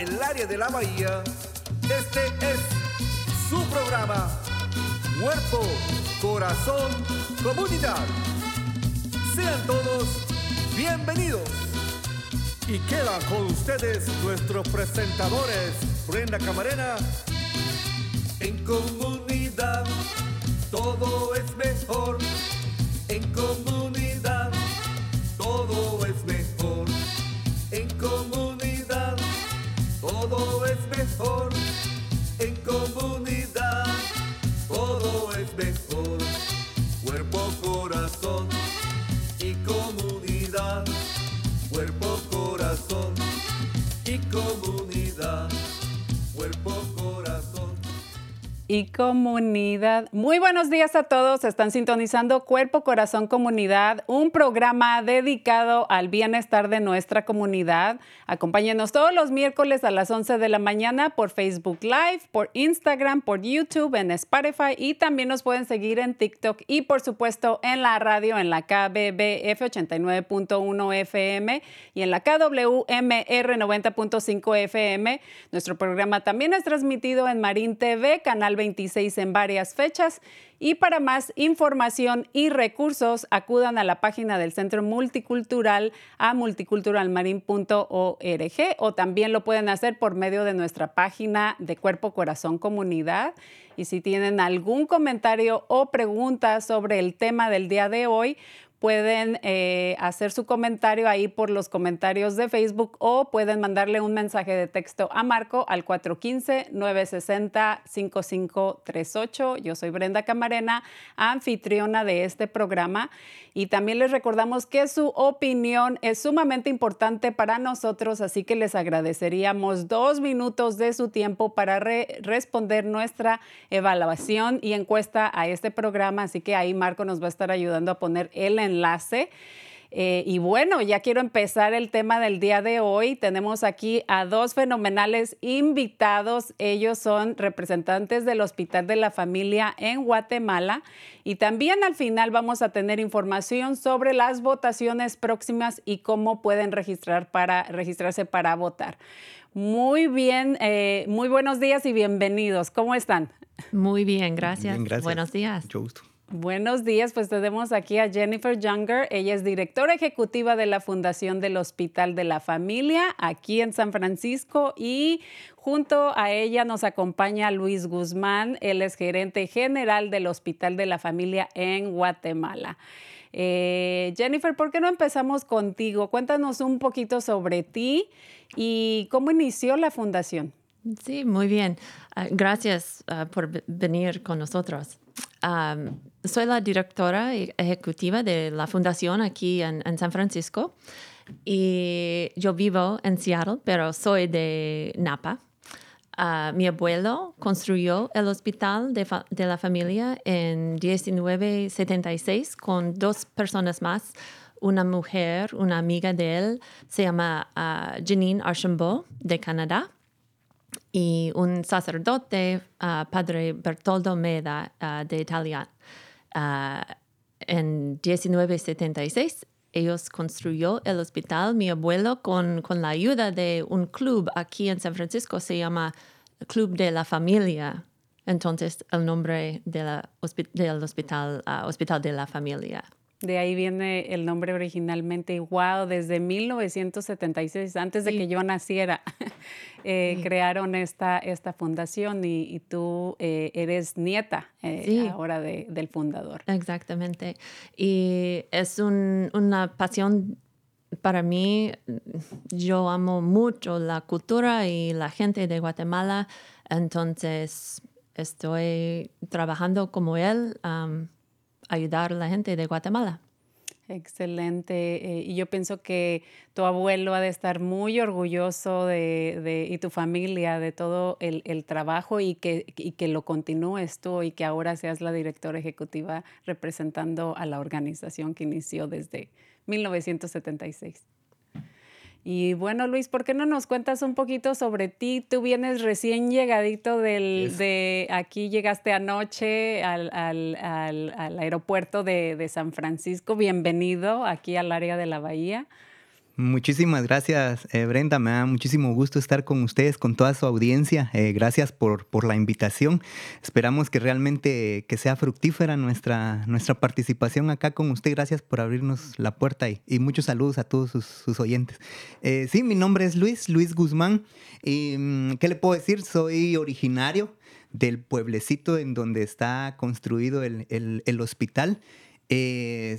el área de la bahía, este es su programa. Cuerpo, corazón, comunidad. Sean todos bienvenidos. Y quedan con ustedes nuestros presentadores, Brenda Camarena. En comunidad todo es. Comunidad. Cuerpo. Y comunidad. Muy buenos días a todos. Están sintonizando Cuerpo, Corazón, Comunidad, un programa dedicado al bienestar de nuestra comunidad. Acompáñenos todos los miércoles a las 11 de la mañana por Facebook Live, por Instagram, por YouTube, en Spotify y también nos pueden seguir en TikTok y por supuesto en la radio en la KBBF 89.1 FM y en la KWMR 90.5 FM. Nuestro programa también es transmitido en Marín TV, Canal 26 en varias fechas. Y para más información y recursos, acudan a la página del Centro Multicultural a multiculturalmarin.org o también lo pueden hacer por medio de nuestra página de Cuerpo Corazón Comunidad. Y si tienen algún comentario o pregunta sobre el tema del día de hoy, pueden eh, hacer su comentario ahí por los comentarios de Facebook o pueden mandarle un mensaje de texto a Marco al 415-960-5538. Yo soy Brenda Camarena, anfitriona de este programa. Y también les recordamos que su opinión es sumamente importante para nosotros, así que les agradeceríamos dos minutos de su tiempo para re- responder nuestra evaluación y encuesta a este programa. Así que ahí Marco nos va a estar ayudando a poner el enlace. Eh, y bueno, ya quiero empezar el tema del día de hoy. Tenemos aquí a dos fenomenales invitados. Ellos son representantes del Hospital de la Familia en Guatemala. Y también al final vamos a tener información sobre las votaciones próximas y cómo pueden registrar para, registrarse para votar. Muy bien, eh, muy buenos días y bienvenidos. ¿Cómo están? Muy bien, gracias. Bien, gracias. Buenos días. Mucho gusto. Buenos días, pues tenemos aquí a Jennifer Younger. Ella es directora ejecutiva de la Fundación del Hospital de la Familia aquí en San Francisco y junto a ella nos acompaña Luis Guzmán. Él es gerente general del Hospital de la Familia en Guatemala. Eh, Jennifer, ¿por qué no empezamos contigo? Cuéntanos un poquito sobre ti y cómo inició la fundación. Sí, muy bien. Ah, gracias ah, por venir con nosotros. Am, soy la directora e- ejecutiva de la fundación aquí en, en San Francisco y yo vivo en Seattle, pero soy de Napa. Ah, mi abuelo construyó el hospital de, de la familia en 1976 con dos personas más. Una mujer, una amiga de él, se llama ah, Janine Archambault de Canadá y un sacerdote, ah, padre Bertoldo Meda ah, de Italia. Ah, en 1976 ellos construyó el hospital. Mi abuelo con, con la ayuda de un club aquí en San Francisco se llama Club de la Familia. Entonces el nombre del hospital, Hospital de la Familia. De ahí viene el nombre originalmente. Wow, desde 1976, antes de que yo naciera, eh, crearon esta, esta fundación y, tú eh, eres nieta eh, ahora del fundador. Exactamente. Y es una pasión para mí. Yo amo mucho la cultura y la gente de Guatemala, entonces estoy trabajando como él ayudar a la gente de Guatemala. Excelente. Eh, y yo pienso que tu abuelo ha de estar muy orgulloso de, y tu familia de todo el, trabajo y que, y que lo continúes tú y que ahora seas la directora ejecutiva representando a la organización que inició desde 1976. Y bueno, Luis, ¿por qué no nos cuentas un poquito sobre ti? Tú vienes recién llegadito del, de aquí, llegaste anoche al, al, al, aeropuerto de, de San Francisco. Bienvenido aquí al área de la Bahía. Muchísimas gracias, eh, Brenda. Me da muchísimo gusto estar con ustedes, con toda su audiencia. Eh, gracias por, por, la invitación. Esperamos que realmente que sea fructífera nuestra, nuestra participación acá con usted. Gracias por abrirnos la puerta y, muchos saludos a todos sus, oyentes. Eh, sí, mi nombre es Luis, Luis Guzmán. Y, mm, ¿Qué le puedo decir? Soy originario del pueblecito en donde está construido el, el hospital. Eh,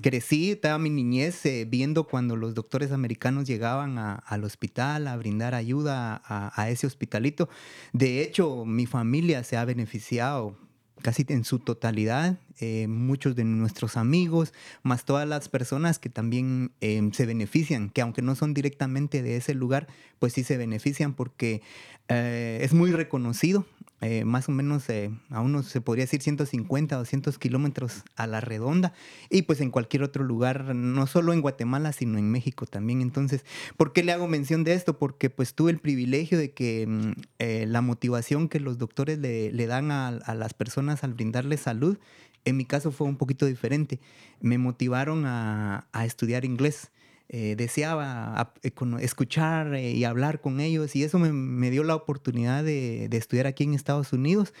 crecí, toda mi niñez eh, viendo cuando los doctores americanos llegaban al hospital a brindar ayuda a, ese hospitalito. De hecho, mi familia se ha beneficiado casi en su totalidad, eh, muchos de nuestros amigos, más todas las personas que también em, se benefician, que aunque no son directamente de ese lugar, pues sí se benefician porque es muy reconocido eh, más o menos eh, a unos, se podría decir, 150, 200 kilómetros a la redonda y pues en cualquier otro lugar, no solo en Guatemala, sino en México también. Entonces, ¿por qué le hago mención de esto? Porque pues tuve el privilegio de que eh, la motivación que los doctores le, le dan a, las personas al brindarles salud, en mi caso fue un poquito diferente. Me motivaron a, a estudiar inglés. Eh, deseaba eh, escuchar eh, y hablar con ellos y eso me, dio la oportunidad de, estudiar aquí en Estados Unidos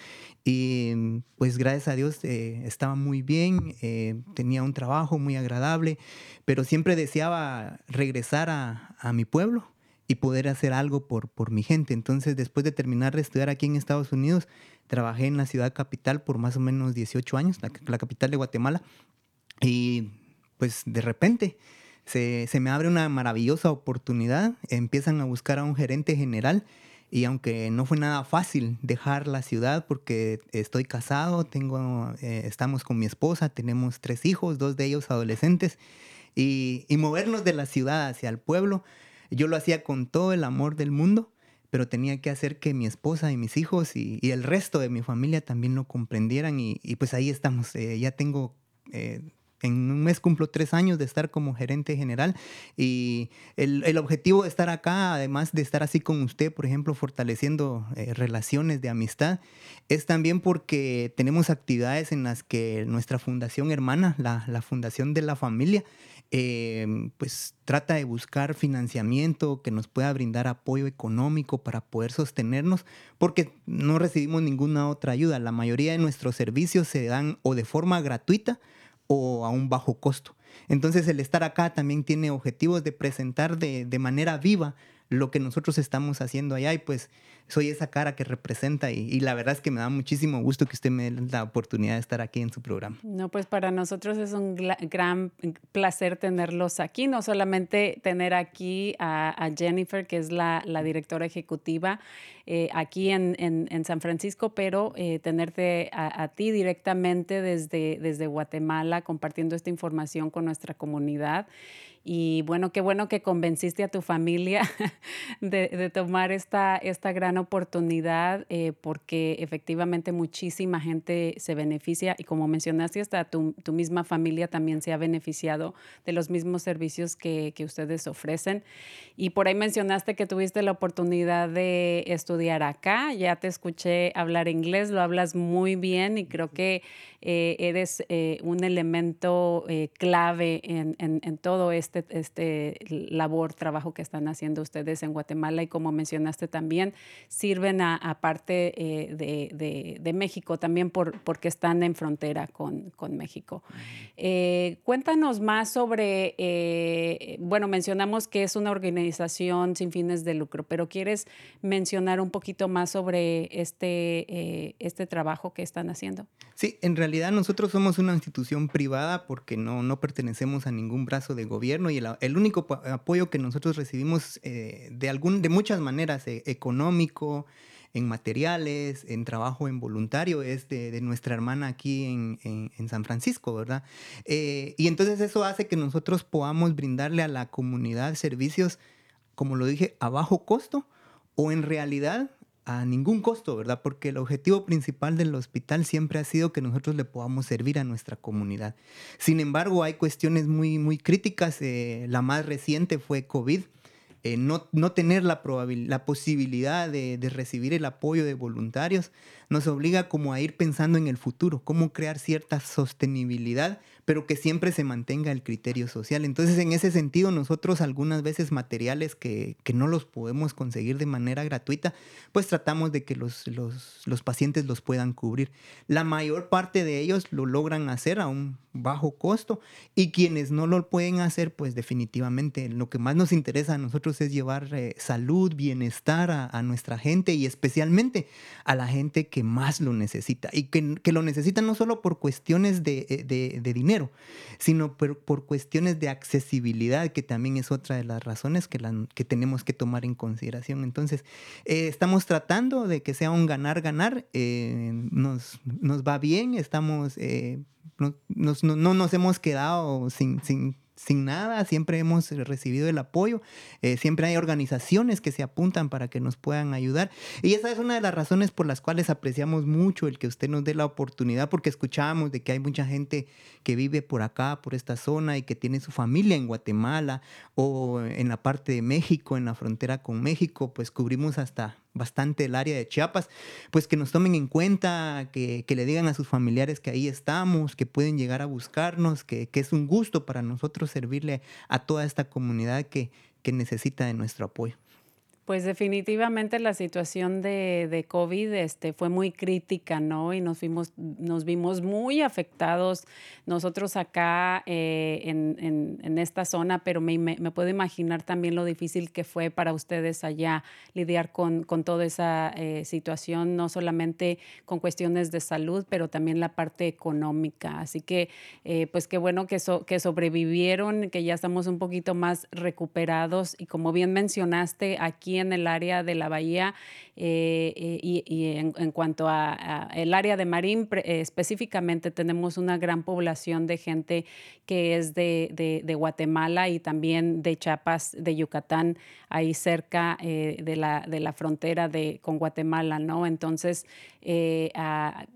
y pues gracias a Dios estaba muy bien, tenía un trabajo muy agradable, pero siempre deseaba regresar a, mi pueblo y poder hacer algo por, por mi gente. Entonces después de terminar de estudiar aquí en Estados Unidos, trabajé en la ciudad capital por más o menos 18 años, la capital de Guatemala y pues de repente se, me abre una maravillosa oportunidad, empiezan a buscar a un gerente general y aunque no fue nada fácil dejar la ciudad porque estoy casado, tengo, eh, estamos con mi esposa, tenemos tres hijos, dos de ellos adolescentes, y, movernos de la ciudad hacia el pueblo, yo lo hacía con todo el amor del mundo, pero tenía que hacer que mi esposa y mis hijos y, el resto de mi familia también lo comprendieran y, pues ahí estamos, eh, ya tengo... Eh, en un mes cumplo tres años de estar como gerente general y el, objetivo de estar acá, además de estar así con usted, por ejemplo, fortaleciendo eh, relaciones de amistad, es también porque tenemos actividades en las que nuestra fundación hermana, la, Fundación de la Familia, eh, pues trata de buscar financiamiento que nos pueda brindar apoyo económico para poder sostenernos, porque no recibimos ninguna otra ayuda. La mayoría de nuestros servicios se dan o de forma gratuita, o a un bajo costo. Entonces el estar acá también tiene objetivos de presentar de manera viva lo que nosotros estamos haciendo allá y pues soy esa cara que representa y, la verdad es que me da muchísimo gusto que usted me dé la oportunidad de estar aquí en su programa. No, pues para nosotros es un gran placer tenerlos aquí, no solamente tener aquí a, Jennifer, que es la, directora ejecutiva eh, aquí en, en, San Francisco, pero eh, tenerte a, a, ti directamente desde, desde Guatemala compartiendo esta información con nuestra comunidad. Y bueno, qué bueno que convenciste a tu familia de, tomar esta, esta gran oportunidad eh, porque efectivamente muchísima gente se beneficia y como mencionaste, hasta tu, tu, misma familia también se ha beneficiado de los mismos servicios que, que ustedes ofrecen. Y por ahí mencionaste que tuviste la oportunidad de estudiar acá. Ya te escuché hablar inglés, lo hablas muy bien y creo que eh, eres eh, un elemento eh, clave en, en, todo este, este labor, trabajo que están haciendo ustedes en Guatemala y como mencionaste también, sirven a, parte de, de, de, México también por, porque están en frontera con, con México. cuéntanos más sobre, bueno, mencionamos que es una organización sin fines de lucro, pero ¿quieres mencionar un poquito más sobre este, este trabajo que están haciendo? Sí, en realidad nosotros somos una institución privada porque no, no pertenecemos a ningún brazo de gobierno y el, único apoyo que nosotros recibimos eh, de, algún, de muchas maneras, eh, económico, en materiales, en trabajo en voluntario, es de, nuestra hermana aquí en, en, San Francisco, ¿verdad? Eh, y entonces eso hace que nosotros podamos brindarle a la comunidad servicios, como lo dije, a bajo costo o en realidad a ningún costo, ¿verdad? Porque el objetivo principal del hospital siempre ha sido que nosotros le podamos servir a nuestra comunidad. Sin embargo, hay cuestiones muy, muy críticas. Eh, la más reciente fue COVID. Eh, no, no, tener la, la posibilidad de, de, recibir el apoyo de voluntarios nos obliga como a ir pensando en el futuro, cómo crear cierta sostenibilidad pero que siempre se mantenga el criterio social. Entonces, en ese sentido, nosotros algunas veces materiales que, que no los podemos conseguir de manera gratuita, pues tratamos de que los, los, los, pacientes los puedan cubrir. La mayor parte de ellos lo logran hacer a un bajo costo y quienes no lo pueden hacer, pues definitivamente lo que más nos interesa a nosotros es llevar eh, salud, bienestar a, nuestra gente y especialmente a la gente que más lo necesita y que, que lo necesita no solo por cuestiones de, eh, de, dinero, sino por, por, cuestiones de accesibilidad, que también es otra de las razones que, que tenemos que tomar en consideración. Entonces, eh, estamos tratando de que sea un ganar-ganar, eh, nos, nos va bien, estamos, no, no, nos hemos quedado sin, sin sin nada, siempre hemos recibido el apoyo, eh, siempre hay organizaciones que se apuntan para que nos puedan ayudar. Y esa es una de las razones por las cuales apreciamos mucho el que usted nos dé la oportunidad, porque escuchamos de que hay mucha gente que vive por acá, por esta zona y que tiene su familia en Guatemala o en la parte de México, en la frontera con México, pues cubrimos hasta bastante el área de Chiapas, pues que nos tomen en cuenta, que, le digan a sus familiares que ahí estamos, que pueden llegar a buscarnos, que, que es un gusto para nosotros servirle a toda esta comunidad que, que necesita de nuestro apoyo. Pues definitivamente la situación de, de, COVID este, fue muy crítica, ¿no? Y nos, fuimos, nos vimos muy afectados nosotros acá eh, en, en, esta zona, pero me, me, puedo imaginar también lo difícil que fue para ustedes allá lidiar con, con toda esa eh, situación, no solamente con cuestiones de salud, pero también la parte económica. Así que, eh, pues qué bueno que, que sobrevivieron, que ya estamos un poquito más recuperados y como bien mencionaste, aquí en el área de la bahía eh, eh, y, en, cuanto a, el área de Marín eh, específicamente tenemos una gran población de gente que es de, Guatemala y también de Chiapas, de Yucatán, ahí cerca de, la, de la frontera de, con Guatemala, ¿no? Entonces,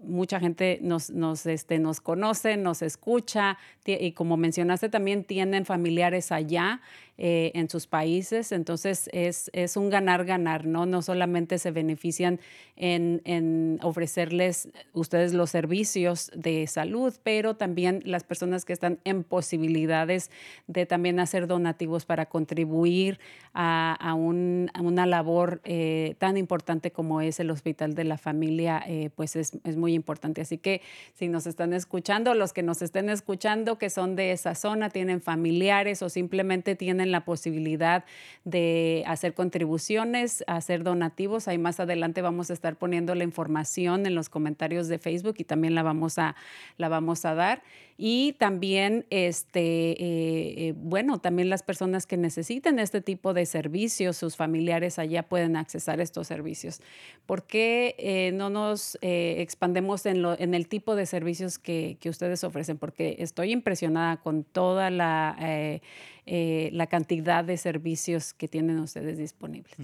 mucha gente nos, nos, este, nos conoce, nos escucha y como mencionaste también tienen familiares allá. En sus países. Entonces es, es un ganar-ganar, ¿no? No solamente se benefician en, ofrecerles ustedes los servicios de salud, pero también las personas que están en posibilidades de también hacer donativos para contribuir a, una labor eh, tan importante como es el Hospital de la Familia, eh, pues es, es muy importante. Así que si nos están escuchando, los que nos estén escuchando que son de esa zona, tienen familiares o simplemente tienen la posibilidad de hacer contribuciones, hacer donativos, ahí más adelante vamos a estar poniendo la información en los comentarios de Facebook y también la vamos a, la vamos a dar. Y también, este, eh, eh, bueno, también las personas que necesiten este tipo de servicios, sus familiares allá pueden accesar estos servicios. ¿Por qué eh, no nos expandemos en, lo, en el tipo de servicios que, que, ustedes ofrecen? Porque estoy impresionada con toda la, la cantidad de servicios que tienen ustedes disponibles.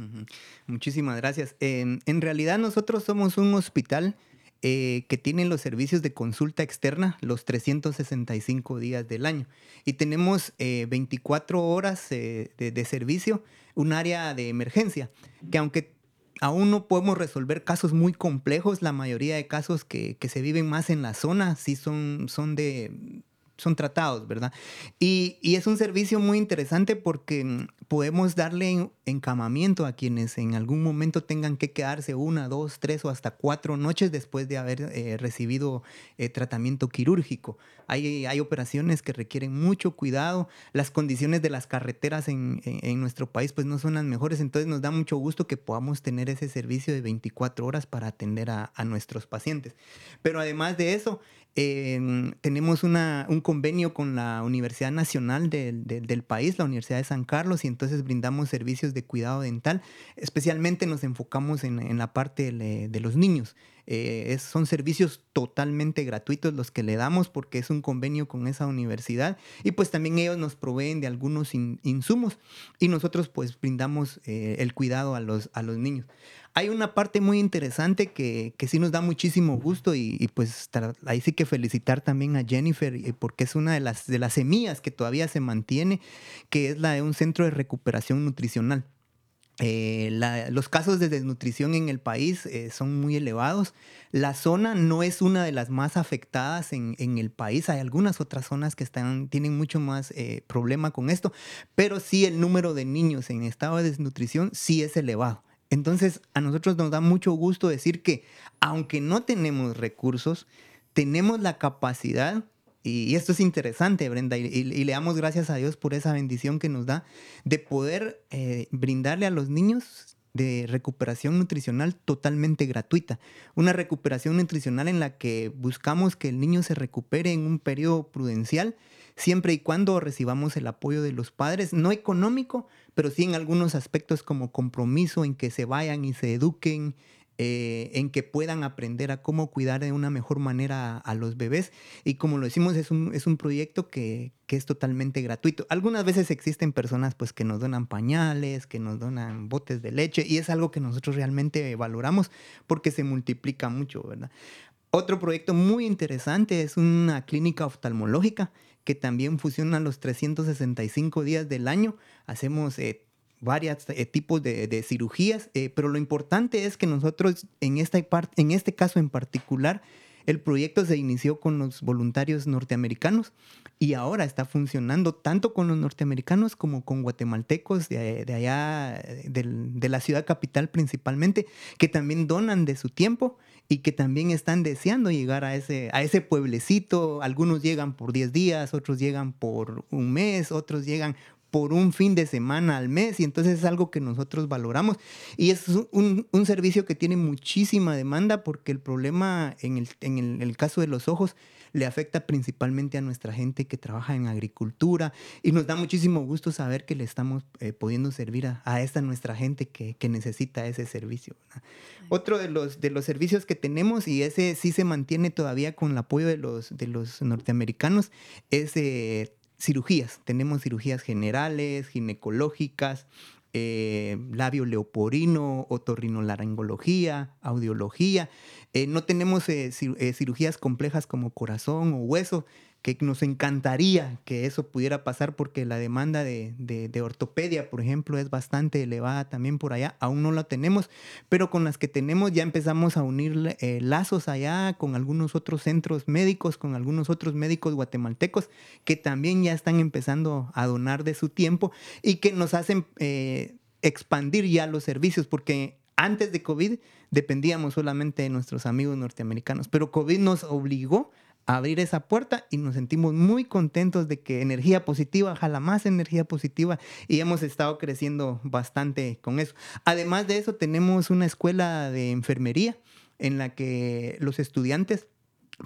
Muchísimas gracias. en realidad nosotros somos un hospital eh, que tienen los servicios de consulta externa los 365 días del año. Y tenemos 24 eh, horas eh, de, de, servicio, un área de emergencia, que aunque aún no podemos resolver casos muy complejos. La mayoría de casos que, que se viven más en la zona sí son, son de son tratados, ¿verdad? Y, es un servicio muy interesante porque mm, podemos darle encamamiento a quienes en algún momento tengan que quedarse una, dos, tres o hasta cuatro noches después de haber eh, recibido eh, tratamiento quirúrgico. Hay, hay, operaciones que requieren mucho cuidado, las condiciones de las carreteras en, nuestro país pues no son las mejores, entonces nos da mucho gusto que podamos tener ese servicio de 24 horas para atender a, a nuestros pacientes. Pero además de eso, Em, tenemos una, un convenio con la Universidad Nacional del país, la Universidad de San Carlos, y entonces brindamos servicios de cuidado dental. Especialmente nos enfocamos en, en la parte de, los niños. Eh, son servicios totalmente gratuitos los que le damos porque es un convenio con esa universidad y pues también ellos nos proveen de algunos insumos y nosotros pues brindamos eh, el cuidado a los, a los niños. Hay una parte muy interesante que, que sí nos da muchísimo gusto y, pues ahí sí que felicitar también a Jennifer eh, porque es una de las, de las semillas que todavía se mantiene, que es la de un centro de recuperación nutricional. Eh, los casos de desnutrición en el país eh, son muy elevados. La zona no es una de las más afectadas en, en el país. Hay algunas otras zonas que están, tienen mucho más problema con esto, pero sí el número de niños en estado de desnutrición sí es elevado. Entonces, a nosotros nos da mucho gusto decir que aunque no tenemos recursos, tenemos la capacidad, y, esto es interesante, Brenda, y, le damos gracias a Dios por esa bendición que nos da, de poder eh, brindarle a los niños de recuperación nutricional totalmente gratuita. Una recuperación nutricional en la que buscamos que el niño se recupere en un periodo prudencial siempre y cuando recibamos el apoyo de los padres, no económico, pero sí en algunos aspectos como compromiso, en que se vayan y se eduquen, eh, en que puedan aprender a cómo cuidar de una mejor manera a, los bebés. Y como lo decimos, es un, es un proyecto que, que, es totalmente gratuito. Algunas veces existen personas pues, que nos donan pañales, que nos donan botes de leche, y es algo que nosotros realmente valoramos porque se multiplica mucho, ¿verdad? Otro proyecto muy interesante es una clínica oftalmológica que también funciona los 365 días del año. Hacemos eh, varios eh, tipos de, cirugías, eh, pero lo importante es que nosotros en, esta en este caso en particular, el proyecto se inició con los voluntarios norteamericanos y ahora está funcionando tanto con los norteamericanos como con guatemaltecos de, allá, de la ciudad capital principalmente, que también donan de su tiempo y que también están deseando llegar a ese, a ese pueblecito. Algunos llegan por 10 días, otros llegan por un mes, otros llegan por un fin de semana al mes y entonces es algo que nosotros valoramos y es un, un servicio que tiene muchísima demanda porque el problema en el, en el caso de los ojos le afecta principalmente a nuestra gente que trabaja en agricultura y nos da muchísimo gusto saber que le estamos eh, pudiendo servir a, esta nuestra gente que, necesita ese servicio. Otro de los, de los servicios que tenemos, y ese sí se mantiene todavía con el apoyo de los, de los norteamericanos, es eh, cirugías. Tenemos cirugías generales, ginecológicas, eh, labio leoporino, otorrinolaringología, audiología. Eh, no tenemos eh, eh, cirugías complejas como corazón o hueso, que nos encantaría que eso pudiera pasar porque la demanda de, de, ortopedia, por ejemplo, es bastante elevada también por allá. Aún no la tenemos, pero con las que tenemos ya empezamos a unir lazos allá con algunos otros centros médicos, con algunos otros médicos guatemaltecos que también ya están empezando a donar de su tiempo y que nos hacen expandir ya los servicios porque antes de COVID dependíamos solamente de nuestros amigos norteamericanos, pero COVID nos obligó abrir esa puerta y nos sentimos muy contentos de que energía positiva jala más energía positiva y hemos estado creciendo bastante con eso. Además de eso, tenemos una escuela de enfermería en la que los estudiantes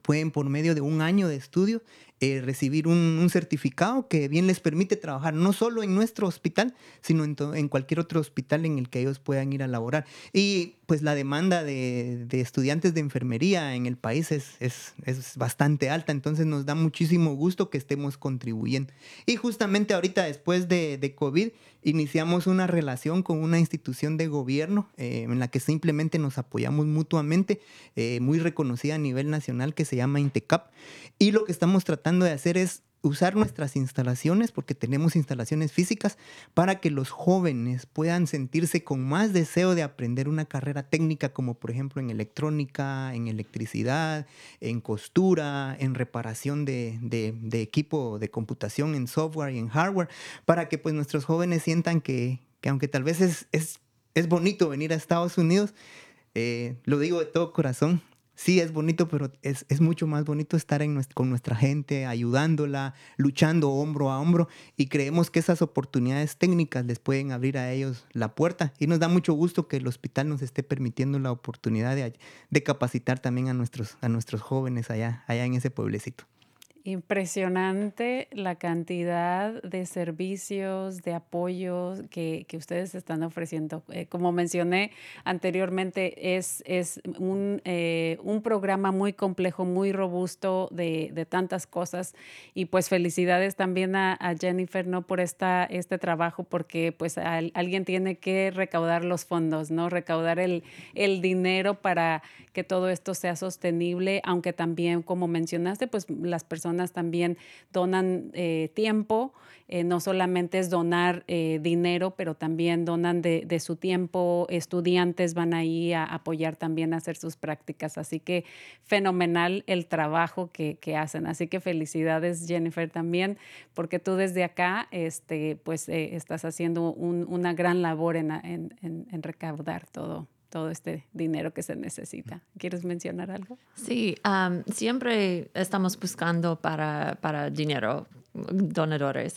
pueden por medio de un año de estudio eh, recibir un, certificado que bien les permite trabajar no solo en nuestro hospital, sino en, cualquier otro hospital en el que ellos puedan ir a laborar. Y pues la demanda de, estudiantes de enfermería en el país es, es, bastante alta, entonces nos da muchísimo gusto que estemos contribuyendo. Y justamente ahorita después de, de COVID iniciamos una relación con una institución de gobierno eh, en la que simplemente nos apoyamos mutuamente, eh, muy reconocida a nivel nacional que se llama INTECAP. Y lo que estamos tratando de hacer es usar nuestras instalaciones, porque tenemos instalaciones físicas, para que los jóvenes puedan sentirse con más deseo de aprender una carrera técnica, como por ejemplo en electrónica, en electricidad, en costura, en reparación de, de equipo de computación, en software y en hardware, para que pues nuestros jóvenes sientan que, que aunque tal vez es, es, es bonito venir a Estados Unidos, eh, lo digo de todo corazón, sí es bonito, pero es, es mucho más bonito estar en con nuestra gente, ayudándola, luchando hombro a hombro y creemos que esas oportunidades técnicas les pueden abrir a ellos la puerta y nos da mucho gusto que el hospital nos esté permitiendo la oportunidad de, de capacitar también a nuestros, a nuestros jóvenes allá, allá en ese pueblecito. Impresionante la cantidad de servicios, de apoyos que, ustedes están ofreciendo. Eh, como mencioné anteriormente, es, es un, eh, un, programa muy complejo, muy robusto de, de, tantas cosas. Y pues felicidades también a, Jennifer ¿no? por esta, este trabajo, porque pues alguien tiene que recaudar los fondos, ¿no? recaudar el, el dinero para que todo esto sea sostenible, aunque también, como mencionaste, pues las personas también donan eh, tiempo, eh, no solamente es donar eh, dinero, pero también donan de, su tiempo, estudiantes van ahí a apoyar también a hacer sus prácticas, así que fenomenal el trabajo que, hacen, así que felicidades Jennifer también, porque tú desde acá este, pues, estás haciendo una gran labor en, en recaudar todo todo este dinero que se necesita. ¿Quieres mencionar algo? Sí, siempre estamos buscando para, para dinero, donadores,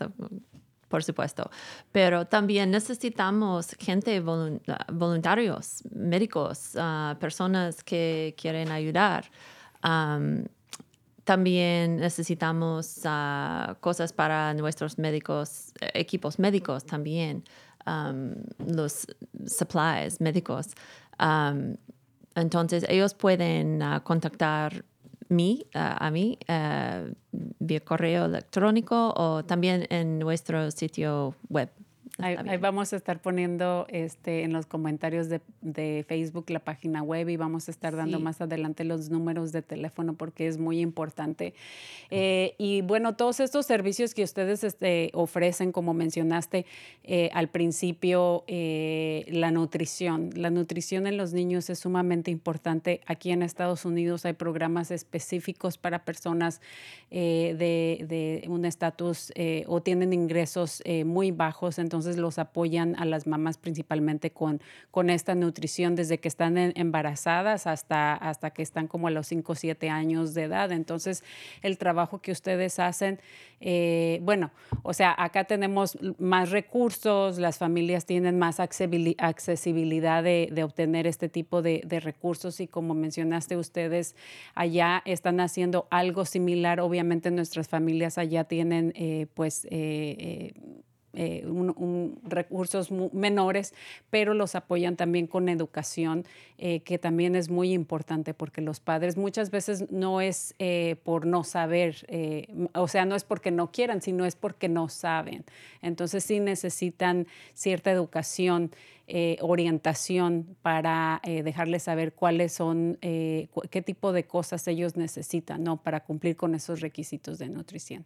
por supuesto, pero también necesitamos gente, voluntarios, médicos, ah, personas que quieren ayudar. también necesitamos ah, cosas para nuestros médicos, equipos médicos también, los supplies médicos entonces, ellos pueden uh, contactar mí, uh, a mí uh, vía correo electrónico o también en nuestro sitio web. Ahí, vamos a estar poniendo este, en los comentarios de, de, Facebook la página web y vamos a estar dando más adelante los números de teléfono porque es muy importante. Eh, y bueno, todos estos servicios que ustedes este, ofrecen, como mencionaste eh, al principio, eh, la nutrición. La nutrición en los niños es sumamente importante. Aquí en Estados Unidos hay programas específicos para personas de, de, un estatus o tienen ingresos muy bajos. Entonces, los apoyan a las mamás principalmente con, con esta nutrición desde que están embarazadas hasta, hasta que están como a los 5 o 7 años de edad. Entonces, el trabajo que ustedes hacen, eh, bueno, o sea, acá tenemos más recursos, las familias tienen más accesibilidad de, obtener este tipo de, recursos y como mencionaste ustedes, allá están haciendo algo similar. Obviamente nuestras familias allá tienen eh, pues... Eh, recursos menores, pero los apoyan también con educación, eh, que también es muy importante porque los padres muchas veces no es eh, por no saber, o sea, no es porque no quieran, sino es porque no saben. Entonces sí necesitan cierta educación. orientación para dejarles saber cuáles son, qué tipo de cosas ellos necesitan, ¿no? Para cumplir con esos requisitos de nutrición.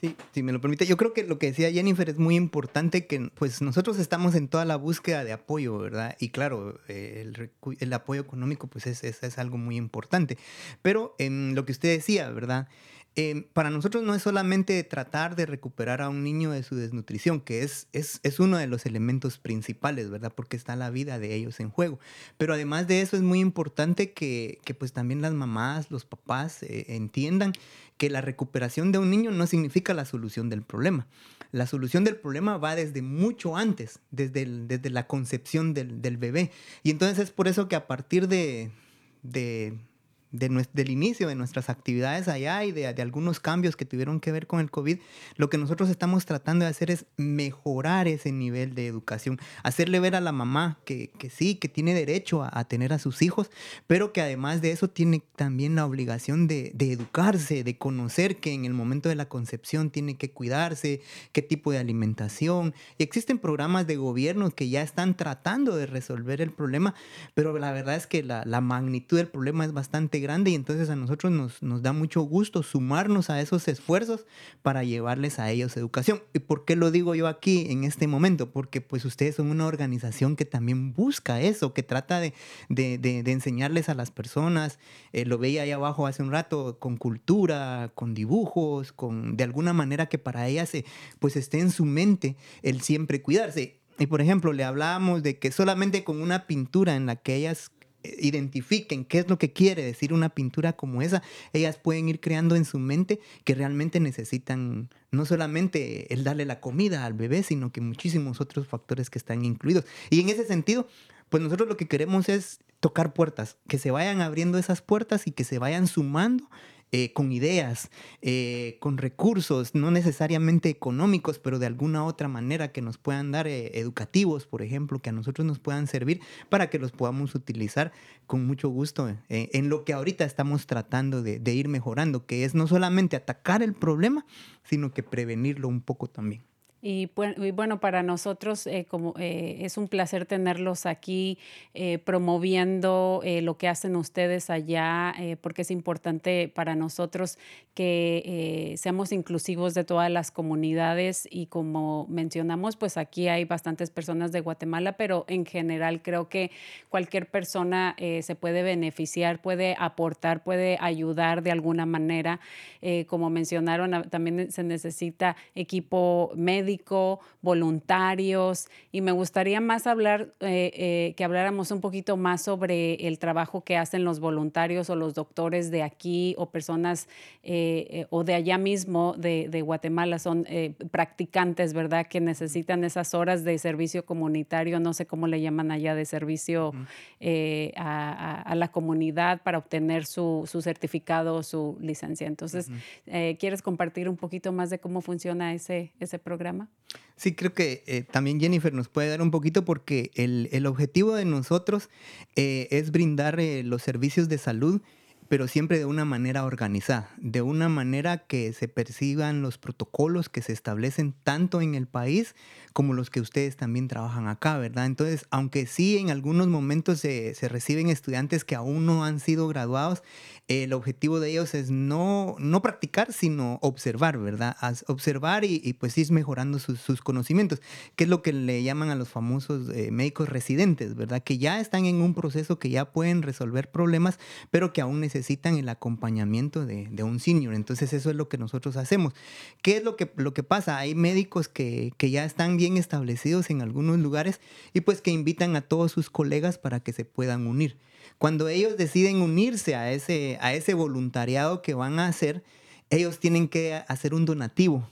Sí, si me lo permite. Yo creo que lo que decía Jennifer es muy importante que pues nosotros estamos en toda la búsqueda de apoyo, ¿verdad? Y claro, eh, el, apoyo económico pues es, es, es, algo muy importante. Pero en lo que usted decía, ¿verdad? Em, para nosotros no es solamente tratar de recuperar a un niño de su desnutrición, que es, es, es, uno de los elementos principales, ¿verdad? Porque está la vida de ellos en juego. Pero además de eso es muy importante que, que pues también las mamás, los papás eh, entiendan que la recuperación de un niño no significa la solución del problema. La solución del problema va desde mucho antes, desde, desde la concepción del, bebé. Y entonces es por eso que a partir de del inicio de nuestras actividades allá y de, algunos cambios que tuvieron que ver con el COVID, lo que nosotros estamos tratando de hacer es mejorar ese nivel de educación, hacerle ver a la mamá que, sí, que tiene derecho a, tener a sus hijos, pero que además de eso tiene también la obligación de, de educarse, de conocer que en el momento de la concepción tiene que cuidarse, qué tipo de alimentación. Y existen programas de gobierno que ya están tratando de resolver el problema, pero la verdad es que la, la magnitud del problema es bastante grande y entonces a nosotros nos, nos da mucho gusto sumarnos a esos esfuerzos para llevarles a ellos educación. ¿Y por qué lo digo yo aquí en este momento? Porque pues ustedes son una organización que también busca eso, que trata de, de, de, enseñarles a las personas, eh, lo veía ahí abajo hace un rato, con cultura, con dibujos, con de alguna manera que para ellas se, pues esté en su mente el siempre cuidarse. Y por ejemplo, le hablábamos de que solamente con una pintura en la que ellas eh, identifiquen qué es lo que quiere decir una pintura como esa, ellas pueden ir creando en su mente que realmente necesitan no solamente el darle la comida al bebé, sino que muchísimos otros factores que están incluidos. Y en ese sentido, pues nosotros lo que queremos es tocar puertas, que se vayan abriendo esas puertas y que se vayan sumando eh, con ideas, eh, con recursos, no necesariamente económicos, pero de alguna otra manera que nos puedan dar eh, educativos, por ejemplo, que a nosotros nos puedan servir para que los podamos utilizar con mucho gusto en lo que ahorita estamos tratando de ir mejorando, que es no solamente atacar el problema, sino que prevenirlo un poco también. Y, bueno, para nosotros eh, como, eh, es un placer tenerlos aquí eh, promoviendo lo que hacen ustedes allá, porque es importante para nosotros que seamos inclusivos de todas las comunidades y como mencionamos, pues aquí hay bastantes personas de Guatemala, pero en general creo que cualquier persona se puede beneficiar, puede aportar, puede ayudar de alguna manera. como mencionaron, también se necesita equipo médico voluntarios, y me gustaría más hablar, eh, eh, que habláramos un poquito más sobre el trabajo que hacen los voluntarios o los doctores de aquí o personas eh, o de allá mismo de, Guatemala, son practicantes, ¿verdad? Que necesitan esas horas de servicio comunitario, no sé cómo le llaman allá, de servicio a, la comunidad para obtener su, su certificado o su licencia. Entonces, ¿quieres compartir un poquito más de cómo funciona ese, ese programa? Sí, creo que eh, también Jennifer nos puede dar un poquito porque el, el objetivo de nosotros eh, es brindar eh, los servicios de salud pero siempre de una manera organizada, de una manera que se persigan los protocolos que se establecen tanto en el país como los que ustedes también trabajan acá, ¿verdad? Entonces, aunque sí en algunos momentos se, se reciben estudiantes que aún no han sido graduados, el objetivo de ellos es no, no practicar, sino observar, ¿verdad? Observar y, y pues ir mejorando sus, sus, conocimientos, que es lo que le llaman a los famosos eh, médicos residentes, ¿verdad? Que ya están en un proceso que ya pueden resolver problemas, pero que aún necesitan el acompañamiento de, de un senior. Entonces eso es lo que nosotros hacemos. ¿Qué es lo que, lo que pasa? Hay médicos que, que ya están bien establecidos en algunos lugares y pues que invitan a todos sus colegas para que se puedan unir. Cuando ellos deciden unirse a ese, a ese voluntariado que van a hacer, ellos tienen que hacer un donativo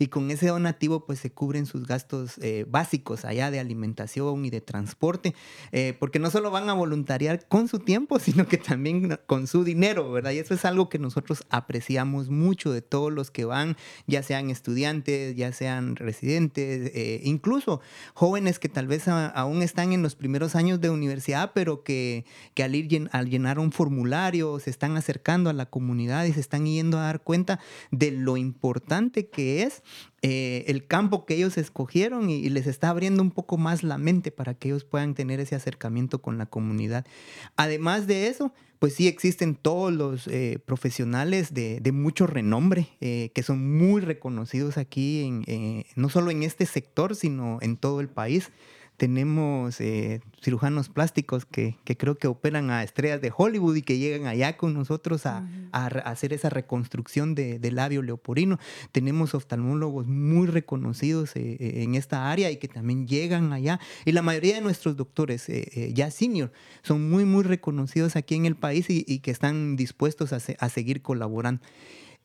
y con ese donativo pues se cubren sus gastos eh, básicos allá de alimentación y de transporte, eh, porque no solo van a voluntariar con su tiempo, sino que también con su dinero, ¿verdad? Y eso es algo que nosotros apreciamos mucho de todos los que van, ya sean estudiantes, ya sean residentes, eh, incluso jóvenes que tal vez aún están en los primeros años de universidad, pero que, que al, ir al llenar un formulario se están acercando a la comunidad y se están yendo a dar cuenta de lo importante que es eh, el campo que ellos escogieron y, les está abriendo un poco más la mente para que ellos puedan tener ese acercamiento con la comunidad. Además de eso, pues sí existen todos los eh, profesionales de, mucho renombre eh, que son muy reconocidos aquí, en, no solo en este sector, sino en todo el país tenemos eh, cirujanos plásticos que, creo que operan a estrellas de Hollywood y que llegan allá con nosotros a, hacer esa reconstrucción de, del labio leoporino. Tenemos oftalmólogos muy reconocidos eh, eh, en esta área y que también llegan allá. Y la mayoría de nuestros doctores ya senior son muy, muy reconocidos aquí en el país y, que están dispuestos a, a seguir colaborando.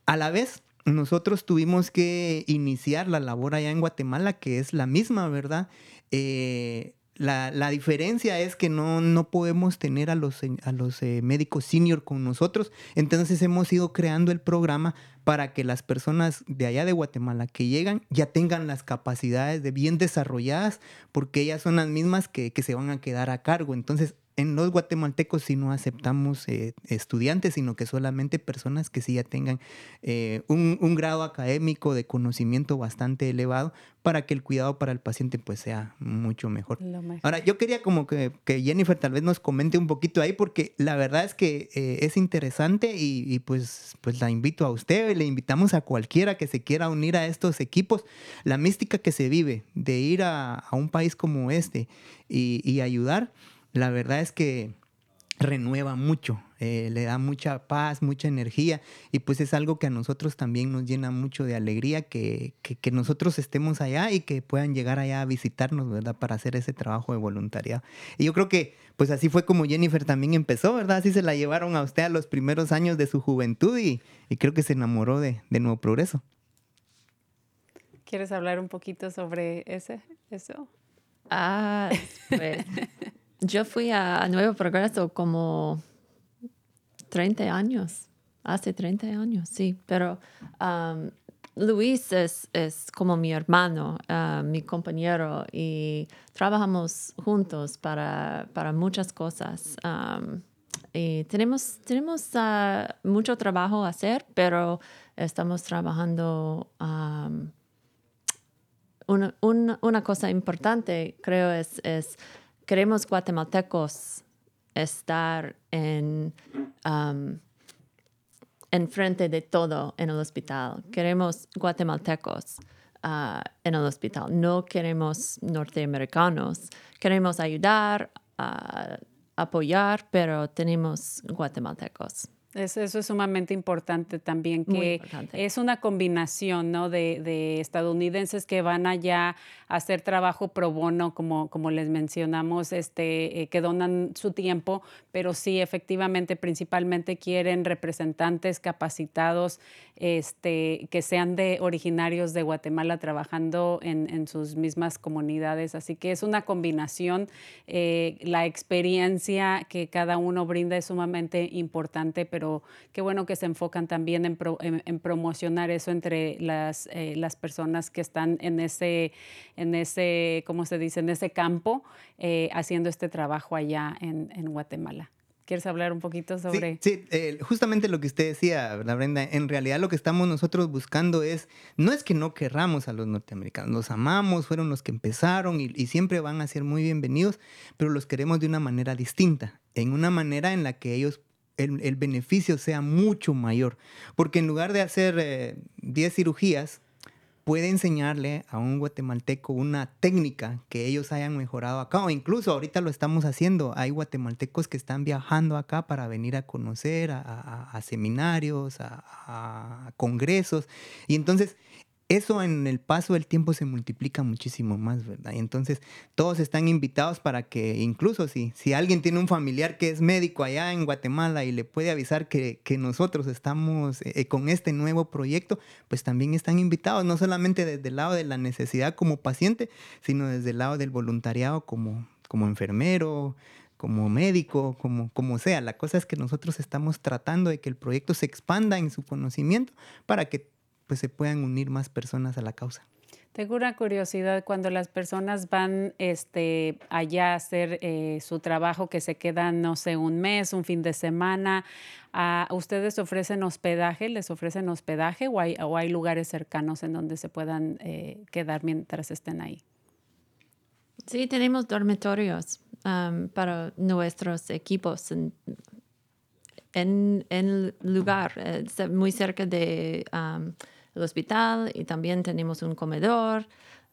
A la vez, nosotros tuvimos que iniciar la labor allá en Guatemala, que es la misma, ¿verdad? Eh, la, diferencia es que no, no podemos tener a los, a los eh, médicos senior con nosotros. Entonces hemos ido creando el programa para que las personas de allá de Guatemala que llegan ya tengan las capacidades de bien desarrolladas, porque ellas son las mismas que, que se van a quedar a cargo. Entonces en los guatemaltecos sí no aceptamos eh, estudiantes, sino que solamente personas que sí ya tengan eh, un, un, grado académico de conocimiento bastante elevado para que el cuidado para el paciente pues sea mucho mejor. mejor. Ahora, yo quería como que, que, Jennifer tal vez nos comente un poquito ahí, porque la verdad es que eh, es interesante y, y, pues, pues la invito a usted y le invitamos a cualquiera que se quiera unir a estos equipos. La mística que se vive de ir a, a un país como este y, y ayudar la verdad es que renueva mucho, eh, le da mucha paz, mucha energía y pues es algo que a nosotros también nos llena mucho de alegría que, que, nosotros estemos allá y que puedan llegar allá a visitarnos, ¿verdad? Para hacer ese trabajo de voluntariado. Y yo creo que pues así fue como Jennifer también empezó, ¿verdad? Así se la llevaron a usted a los primeros años de su juventud y, y creo que se enamoró de, de Nuevo Progreso. ¿Quieres hablar un poquito sobre ese, eso? Ah, pues... Yo fui a, Nuevo Progreso como 30 años, hace 30 años, sí, pero um, Luis es, es, como mi hermano, uh, mi compañero, y trabajamos juntos para, para muchas cosas. Um, y tenemos, tenemos uh, mucho trabajo a hacer, pero estamos trabajando. Um, una, una, cosa importante, creo, es queremos guatemaltecos estar en, um, en frente de todo en el hospital. Queremos guatemaltecos uh, en el hospital. No queremos norteamericanos. Queremos ayudar, uh, apoyar, pero tenemos guatemaltecos. Eso, es sumamente importante también, que es una combinación ¿no? de, de, estadounidenses que van allá a hacer trabajo pro bono, como, como les mencionamos, este, eh, que donan su tiempo, pero sí, efectivamente, principalmente quieren representantes capacitados este, que sean de originarios de Guatemala trabajando en, en sus mismas comunidades. Así que es una combinación. Eh, la experiencia que cada uno brinda es sumamente importante, pero qué bueno que se enfocan también en, promocionar eso entre las, eh, las personas que están en ese, en ese, ¿cómo se dice?, en ese campo eh, haciendo este trabajo allá en, Guatemala. ¿Quieres hablar un poquito sobre...? Sí, eh, justamente lo que usted decía, la Brenda, en realidad lo que estamos nosotros buscando es, no es que no querramos a los norteamericanos, los amamos, fueron los que empezaron y, y siempre van a ser muy bienvenidos, pero los queremos de una manera distinta, en una manera en la que ellos el, beneficio sea mucho mayor. Porque en lugar de hacer 10 eh, cirugías, puede enseñarle a un guatemalteco una técnica que ellos hayan mejorado acá, o incluso ahorita lo estamos haciendo. Hay guatemaltecos que están viajando acá para venir a conocer a, seminarios, a, a, congresos, y entonces eso en el paso del tiempo se multiplica muchísimo más, ¿verdad? Y entonces todos están invitados para que incluso si, si alguien tiene un familiar que es médico allá en Guatemala y le puede avisar que, que nosotros estamos eh, con este nuevo proyecto, pues también están invitados, no solamente desde el lado de la necesidad como paciente, sino desde el lado del voluntariado como, como enfermero, como médico, como, como sea. La cosa es que nosotros estamos tratando de que el proyecto se expanda en su conocimiento para que pues se puedan unir más personas a la causa. Tengo una curiosidad, cuando las personas van este, allá a hacer eh, su trabajo, que se quedan, no sé, un mes, un fin de semana, ¿a ¿ustedes ofrecen hospedaje? ¿Les ofrecen hospedaje o hay, o hay lugares cercanos en donde se puedan eh, quedar mientras estén ahí? Sí, tenemos dormitorios para nuestros equipos en, en, el lugar, eh, muy cerca de el hospital y también tenemos un comedor.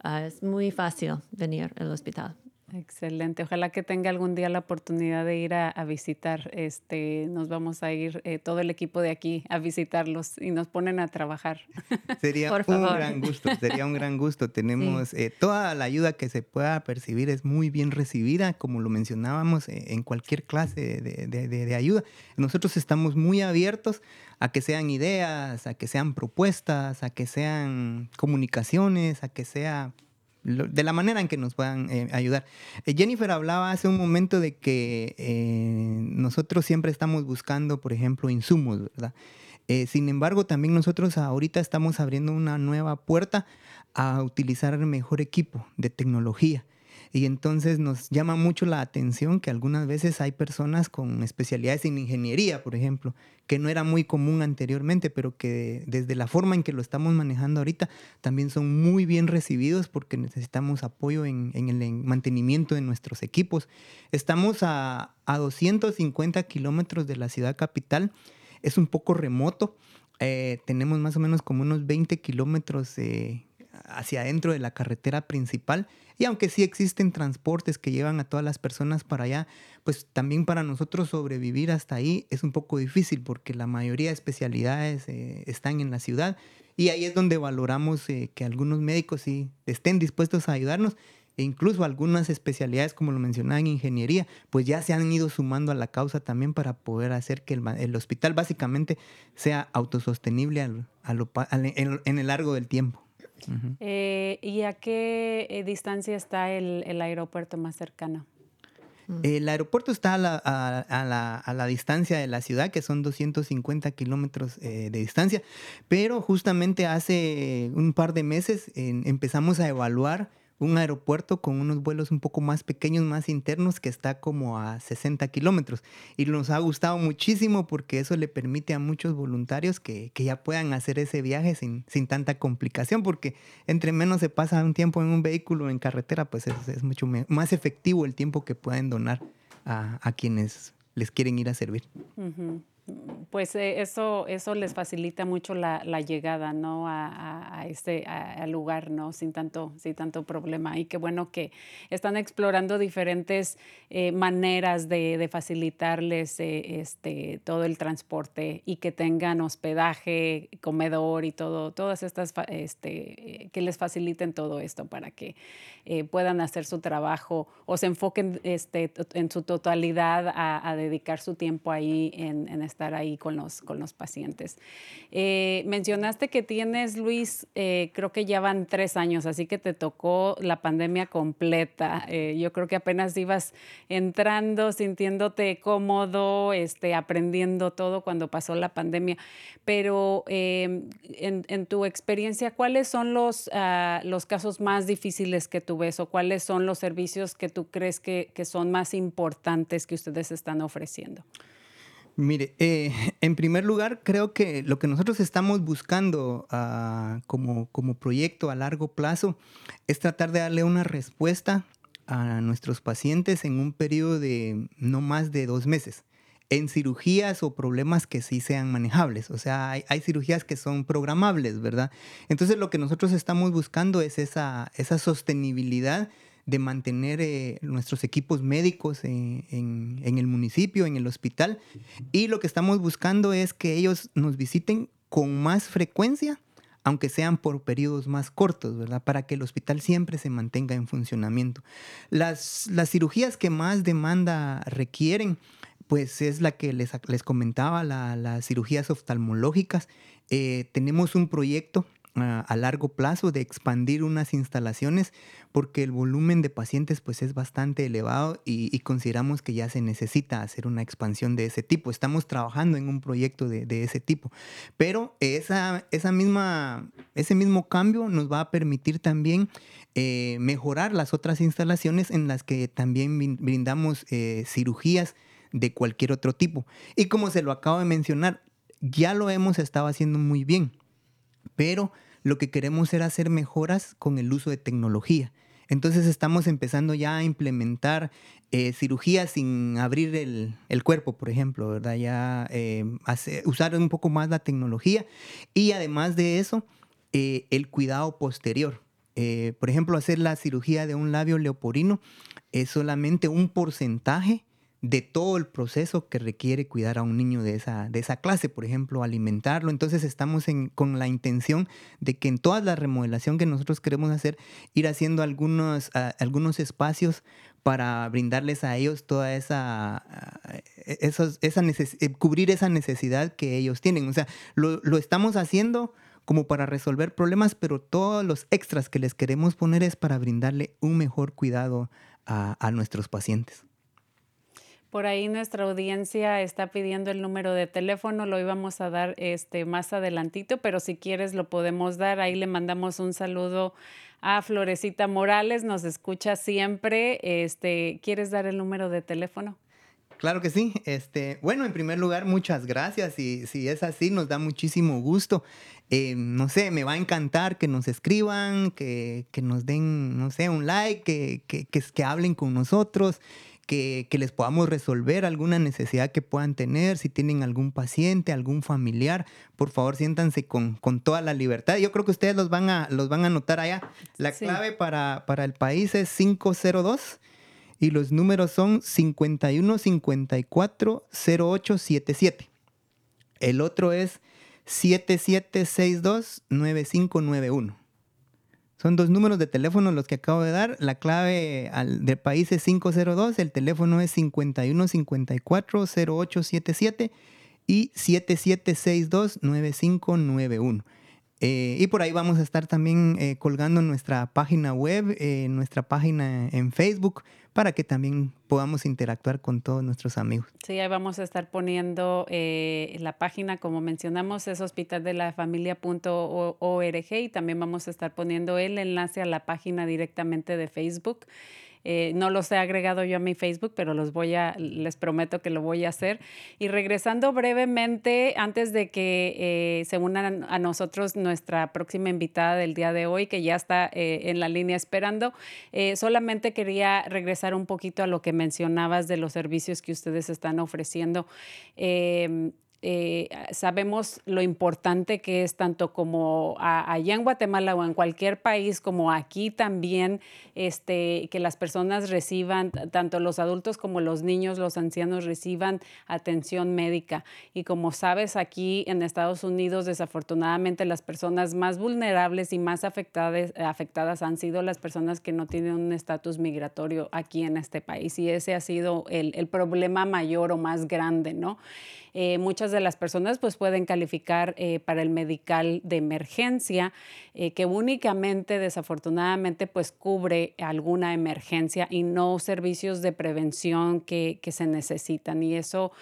Ah, es muy fácil venir al hospital. Excelente. Ojalá que tenga algún día la oportunidad de ir a, visitar. Este, nos vamos a ir eh, todo el equipo de aquí a visitarlos y nos ponen a trabajar. Sería un gran gusto. Sería un gran gusto. Tenemos eh, toda la ayuda que se pueda percibir es muy bien recibida, como lo mencionábamos eh, en cualquier clase de, de, de ayuda. Nosotros estamos muy abiertos a que sean ideas, a que sean propuestas, a que sean comunicaciones, a que sea de la manera en que nos puedan eh, ayudar. Eh, Jennifer hablaba hace un momento de que eh, nosotros siempre estamos buscando, por ejemplo, insumos, ¿verdad? sin embargo, también nosotros ahorita estamos abriendo una nueva puerta a utilizar el mejor equipo de tecnología. Y entonces nos llama mucho la atención que algunas veces hay personas con especialidades en ingeniería, por ejemplo, que no era muy común anteriormente, pero que desde la forma en que lo estamos manejando ahorita también son muy bien recibidos porque necesitamos apoyo en, el mantenimiento de nuestros equipos. Estamos a, a 250 kilómetros de la ciudad capital, es un poco remoto, eh, tenemos más o menos como unos 20 kilómetros hacia adentro de la carretera principal. Y aunque sí existen transportes que llevan a todas las personas para allá, pues también para nosotros sobrevivir hasta ahí es un poco difícil porque la mayoría de especialidades eh, están en la ciudad. Y ahí es donde valoramos eh, que algunos médicos sí estén dispuestos a ayudarnos e incluso algunas especialidades, como lo mencionaba en ingeniería, pues ya se han ido sumando a la causa también para poder hacer que el, hospital básicamente sea autosostenible en, el largo del tiempo. Eh, ¿Y a qué eh, distancia está el, aeropuerto más cercano? Mm. El aeropuerto está a la, distancia de la ciudad, que son 250 kilómetros eh, de distancia, pero justamente hace un par de meses empezamos a evaluar un aeropuerto con unos vuelos un poco más pequeños, más internos, que está como a 60 kilómetros. Y nos ha gustado muchísimo porque eso le permite a muchos voluntarios que, ya puedan hacer ese viaje sin, sin, tanta complicación, porque entre menos se pasa un tiempo en un vehículo en carretera, pues es, es mucho más efectivo el tiempo que pueden donar a, quienes les quieren ir a servir pues eh, eso, eso les facilita mucho la, llegada ¿no? a, a, este lugar ¿no? sin, tanto, sin tanto problema. Y qué bueno que están explorando diferentes eh, maneras de, facilitarles eh, este, todo el transporte y que tengan hospedaje, comedor y todo, todas estas, este, que les faciliten todo esto para que puedan hacer su trabajo o se enfoquen este, en su totalidad a, dedicar su tiempo ahí en, en estar ahí con los, con los pacientes. Eh, mencionaste que tienes, Luis, eh, creo que ya van tres años, así que te tocó la pandemia completa. Eh, yo creo que apenas ibas entrando, sintiéndote cómodo, este, aprendiendo todo cuando pasó la pandemia. Pero en, en, tu experiencia, ¿cuáles son los, ah, los casos más difíciles que tú ves o cuáles son los servicios que tú crees que, que son más importantes que ustedes están ofreciendo? Mire, eh, en primer lugar, creo que lo que nosotros estamos buscando ah, como, proyecto a largo plazo es tratar de darle una respuesta a nuestros pacientes en un periodo de no más de dos meses en cirugías o problemas que sí sean manejables. O sea, hay, cirugías que son programables, ¿verdad? Entonces lo que nosotros estamos buscando es esa sostenibilidad de mantener eh, nuestros equipos médicos en, el municipio, en el hospital. Y lo que estamos buscando es que ellos nos visiten con más frecuencia, aunque sean por periodos más cortos, ¿verdad? Para que el hospital siempre se mantenga en funcionamiento. Las, las cirugías que más demanda requieren, pues es la que les, les comentaba, las cirugías oftalmológicas. Eh, tenemos un proyecto a largo plazo de expandir unas instalaciones porque el volumen de pacientes pues es bastante elevado y, consideramos que ya se necesita hacer una expansión de ese tipo. Estamos trabajando en un proyecto de, ese tipo, pero esa, esa misma, ese mismo cambio nos va a permitir también eh, mejorar las otras instalaciones en las que también brindamos eh, cirugías de cualquier otro tipo. Y como se lo acabo de mencionar, ya lo hemos estado haciendo muy bien pero lo que queremos era hacer mejoras con el uso de tecnología. Entonces estamos empezando ya a implementar eh, cirugías sin abrir el, cuerpo, por ejemplo, ¿verdad? Ya eh, usar un poco más la tecnología y además de eso, eh, el cuidado posterior. por ejemplo, hacer la cirugía de un labio leoporino es solamente un porcentaje de todo el proceso que requiere cuidar a un niño de esa, de esa clase, por ejemplo, alimentarlo. Entonces estamos con la intención de que en toda la remodelación que nosotros queremos hacer, ir haciendo algunos, algunos espacios para brindarles a ellos toda esa, esa eh, cubrir esa necesidad que ellos tienen. O sea, lo, estamos haciendo como para resolver problemas, pero todos los extras que les queremos poner es para brindarle un mejor cuidado a nuestros pacientes. Por ahí nuestra audiencia está pidiendo el número de teléfono, lo íbamos a dar este más adelantito, pero si quieres lo podemos dar. Ahí le mandamos un saludo a Florecita Morales, nos escucha siempre. Este, ¿quieres dar el número de teléfono? Claro que sí. Este, bueno, en primer lugar, muchas gracias. Y si es así, nos da muchísimo gusto. Eh, no sé, me va a encantar que nos escriban, que, nos den, no sé, un like, que, que, que hablen con nosotros que, les podamos resolver alguna necesidad que puedan tener, si tienen algún paciente, algún familiar, por favor siéntanse con, toda la libertad. Yo creo que ustedes los van a, los van a anotar allá. La clave para, para el país es 502 y los números son 51 54 0877. El otro es 7762 9591. Son dos números de teléfono los que acabo de dar. La clave al, del país es 502, el teléfono es 5154-0877 y 7762-9591. Eh, y por ahí vamos a estar también eh, colgando nuestra página web, eh, nuestra página en Facebook, para que también podamos interactuar con todos nuestros amigos. Sí, ahí vamos a estar poniendo la página, como mencionamos, es hospitaldelafamilia.org y también vamos a estar poniendo el enlace a la página directamente de Facebook. Eh, no los he agregado yo a mi Facebook, pero los voy a, les prometo que lo voy a hacer. Y regresando brevemente, antes de que eh, se unan a nosotros nuestra próxima invitada del día de hoy, que ya está eh, en la línea esperando, solamente quería regresar un poquito a lo que mencionabas de los servicios que ustedes están ofreciendo. Eh, sabemos lo importante que es tanto como allá en Guatemala o en cualquier país como aquí también, este, que las personas reciban, tanto los adultos como los niños, los ancianos reciban atención médica. Y como sabes, aquí en Estados Unidos, desafortunadamente, las personas más vulnerables y más afectadas, afectadas han sido las personas que no tienen un estatus migratorio aquí en este país. Y ese ha sido el, el problema mayor o más grande, ¿no? Eh, muchas de las personas pues pueden calificar eh, para el medical de emergencia, eh, que únicamente desafortunadamente pues cubre alguna emergencia y no servicios de prevención que, que se necesitan. Y eso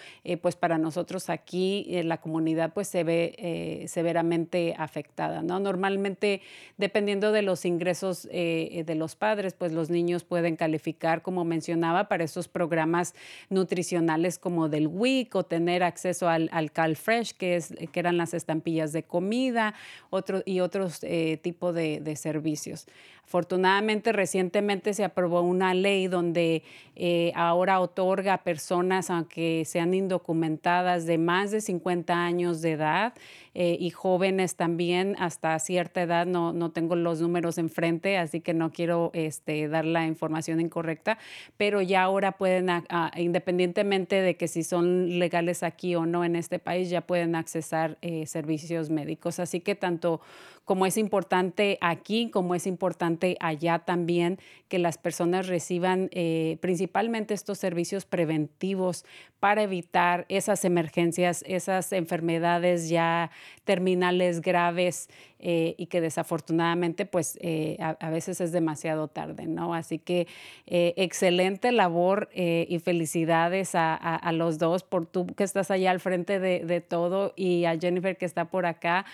pues para nosotros aquí la comunidad pues se ve severamente afectada. ¿no? Normalmente dependiendo de los ingresos de los padres pues los niños pueden calificar como mencionaba para esos programas nutricionales como del WIC o tener acceso acceso al, al CalFresh, que, es, que eran las estampillas de comida otro, y otros eh, tipos de, de servicios. Afortunadamente, recientemente se aprobó una ley donde eh, ahora otorga a personas, aunque sean indocumentadas, de más de 50 años de edad eh, y jóvenes también hasta cierta edad, no, no tengo los números enfrente, así que no quiero este, dar la información incorrecta, pero ya ahora pueden, independientemente de que si son legales aquí o no en este país, ya pueden accesar eh, servicios médicos. Así que tanto como es importante aquí, como es importante allá también, que las personas reciban eh, principalmente estos servicios preventivos para evitar esas emergencias, esas enfermedades ya terminales graves eh, y que desafortunadamente pues eh, a, veces es demasiado tarde, ¿no? Así que excelente labor y felicidades a, los dos por tú que estás allá al frente de, todo y a Jennifer que está por acá.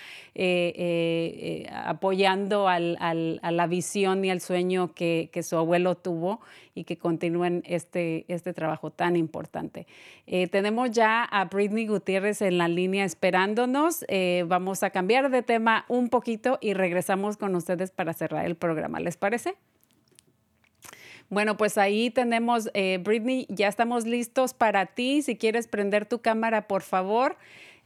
Apoyando al, a la visión y al sueño que, que, su abuelo tuvo y que continúen este, este trabajo tan importante. Eh, tenemos ya a Britney Gutiérrez en la línea esperándonos. Eh, vamos a cambiar de tema un poquito y regresamos con ustedes para cerrar el programa. ¿Les parece? Bueno, pues ahí tenemos, Britney, ya estamos listos para ti. Si quieres prender tu cámara, por favor.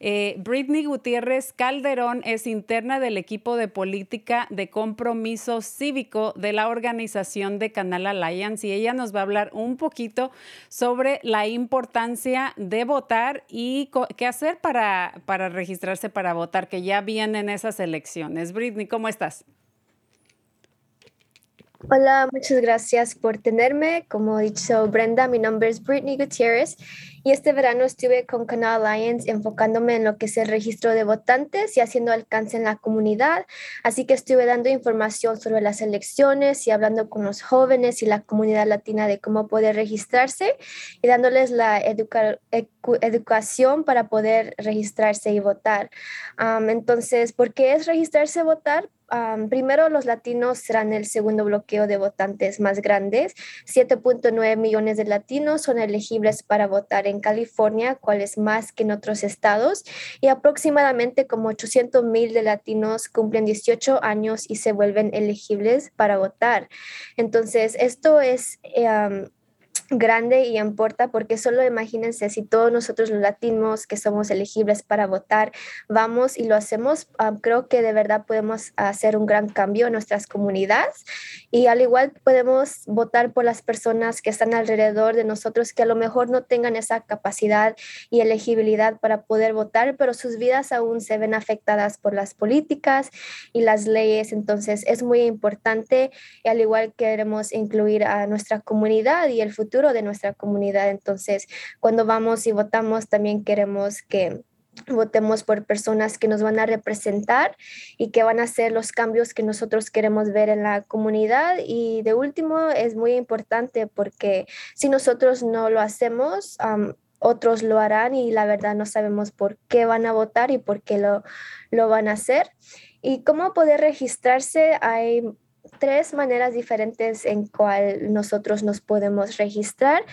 Eh, Britney Gutiérrez Calderón es interna del equipo de política de compromiso cívico de la organización de Canal Alliance y ella nos va a hablar un poquito sobre la importancia de votar y qué hacer para, para registrarse para votar, que ya vienen esas elecciones. Britney, ¿cómo estás? Hola, muchas gracias por tenerme. Como dicho Brenda, mi nombre es Brittany Gutierrez y este verano estuve con Canal Alliance enfocándome en lo que es el registro de votantes y haciendo alcance en la comunidad. Así que estuve dando información sobre las elecciones y hablando con los jóvenes y la comunidad latina de cómo poder registrarse y dándoles la educación para poder registrarse y votar. entonces, ¿por qué es registrarse y votar? Primero, los latinos serán el segundo bloqueo de votantes más grandes. 7.9 millones de latinos son elegibles para votar en California, cual es más que en otros estados, y aproximadamente como 800 mil de latinos cumplen 18 años y se vuelven elegibles para votar. Entonces, esto es... grande y importa porque solo imagínense si todos nosotros los latinos que somos elegibles para votar vamos y lo hacemos, ah, creo que de verdad podemos hacer un gran cambio en nuestras comunidades. Y al igual podemos votar por las personas que están alrededor de nosotros que a lo mejor no tengan esa capacidad y elegibilidad para poder votar, pero sus vidas aún se ven afectadas por las políticas y las leyes, entonces es muy importante y al igual queremos incluir a nuestra comunidad y el futuro de nuestra comunidad. Entonces, cuando vamos y votamos, también queremos que votemos por personas que nos van a representar y que van a hacer los cambios que nosotros queremos ver en la comunidad. Y de último, es muy importante porque si nosotros no lo hacemos, otros lo harán y la verdad no sabemos por qué van a votar y por qué lo, lo van a hacer. Y cómo poder registrarse, hay tres maneras diferentes en cual nosotros nos podemos registrar.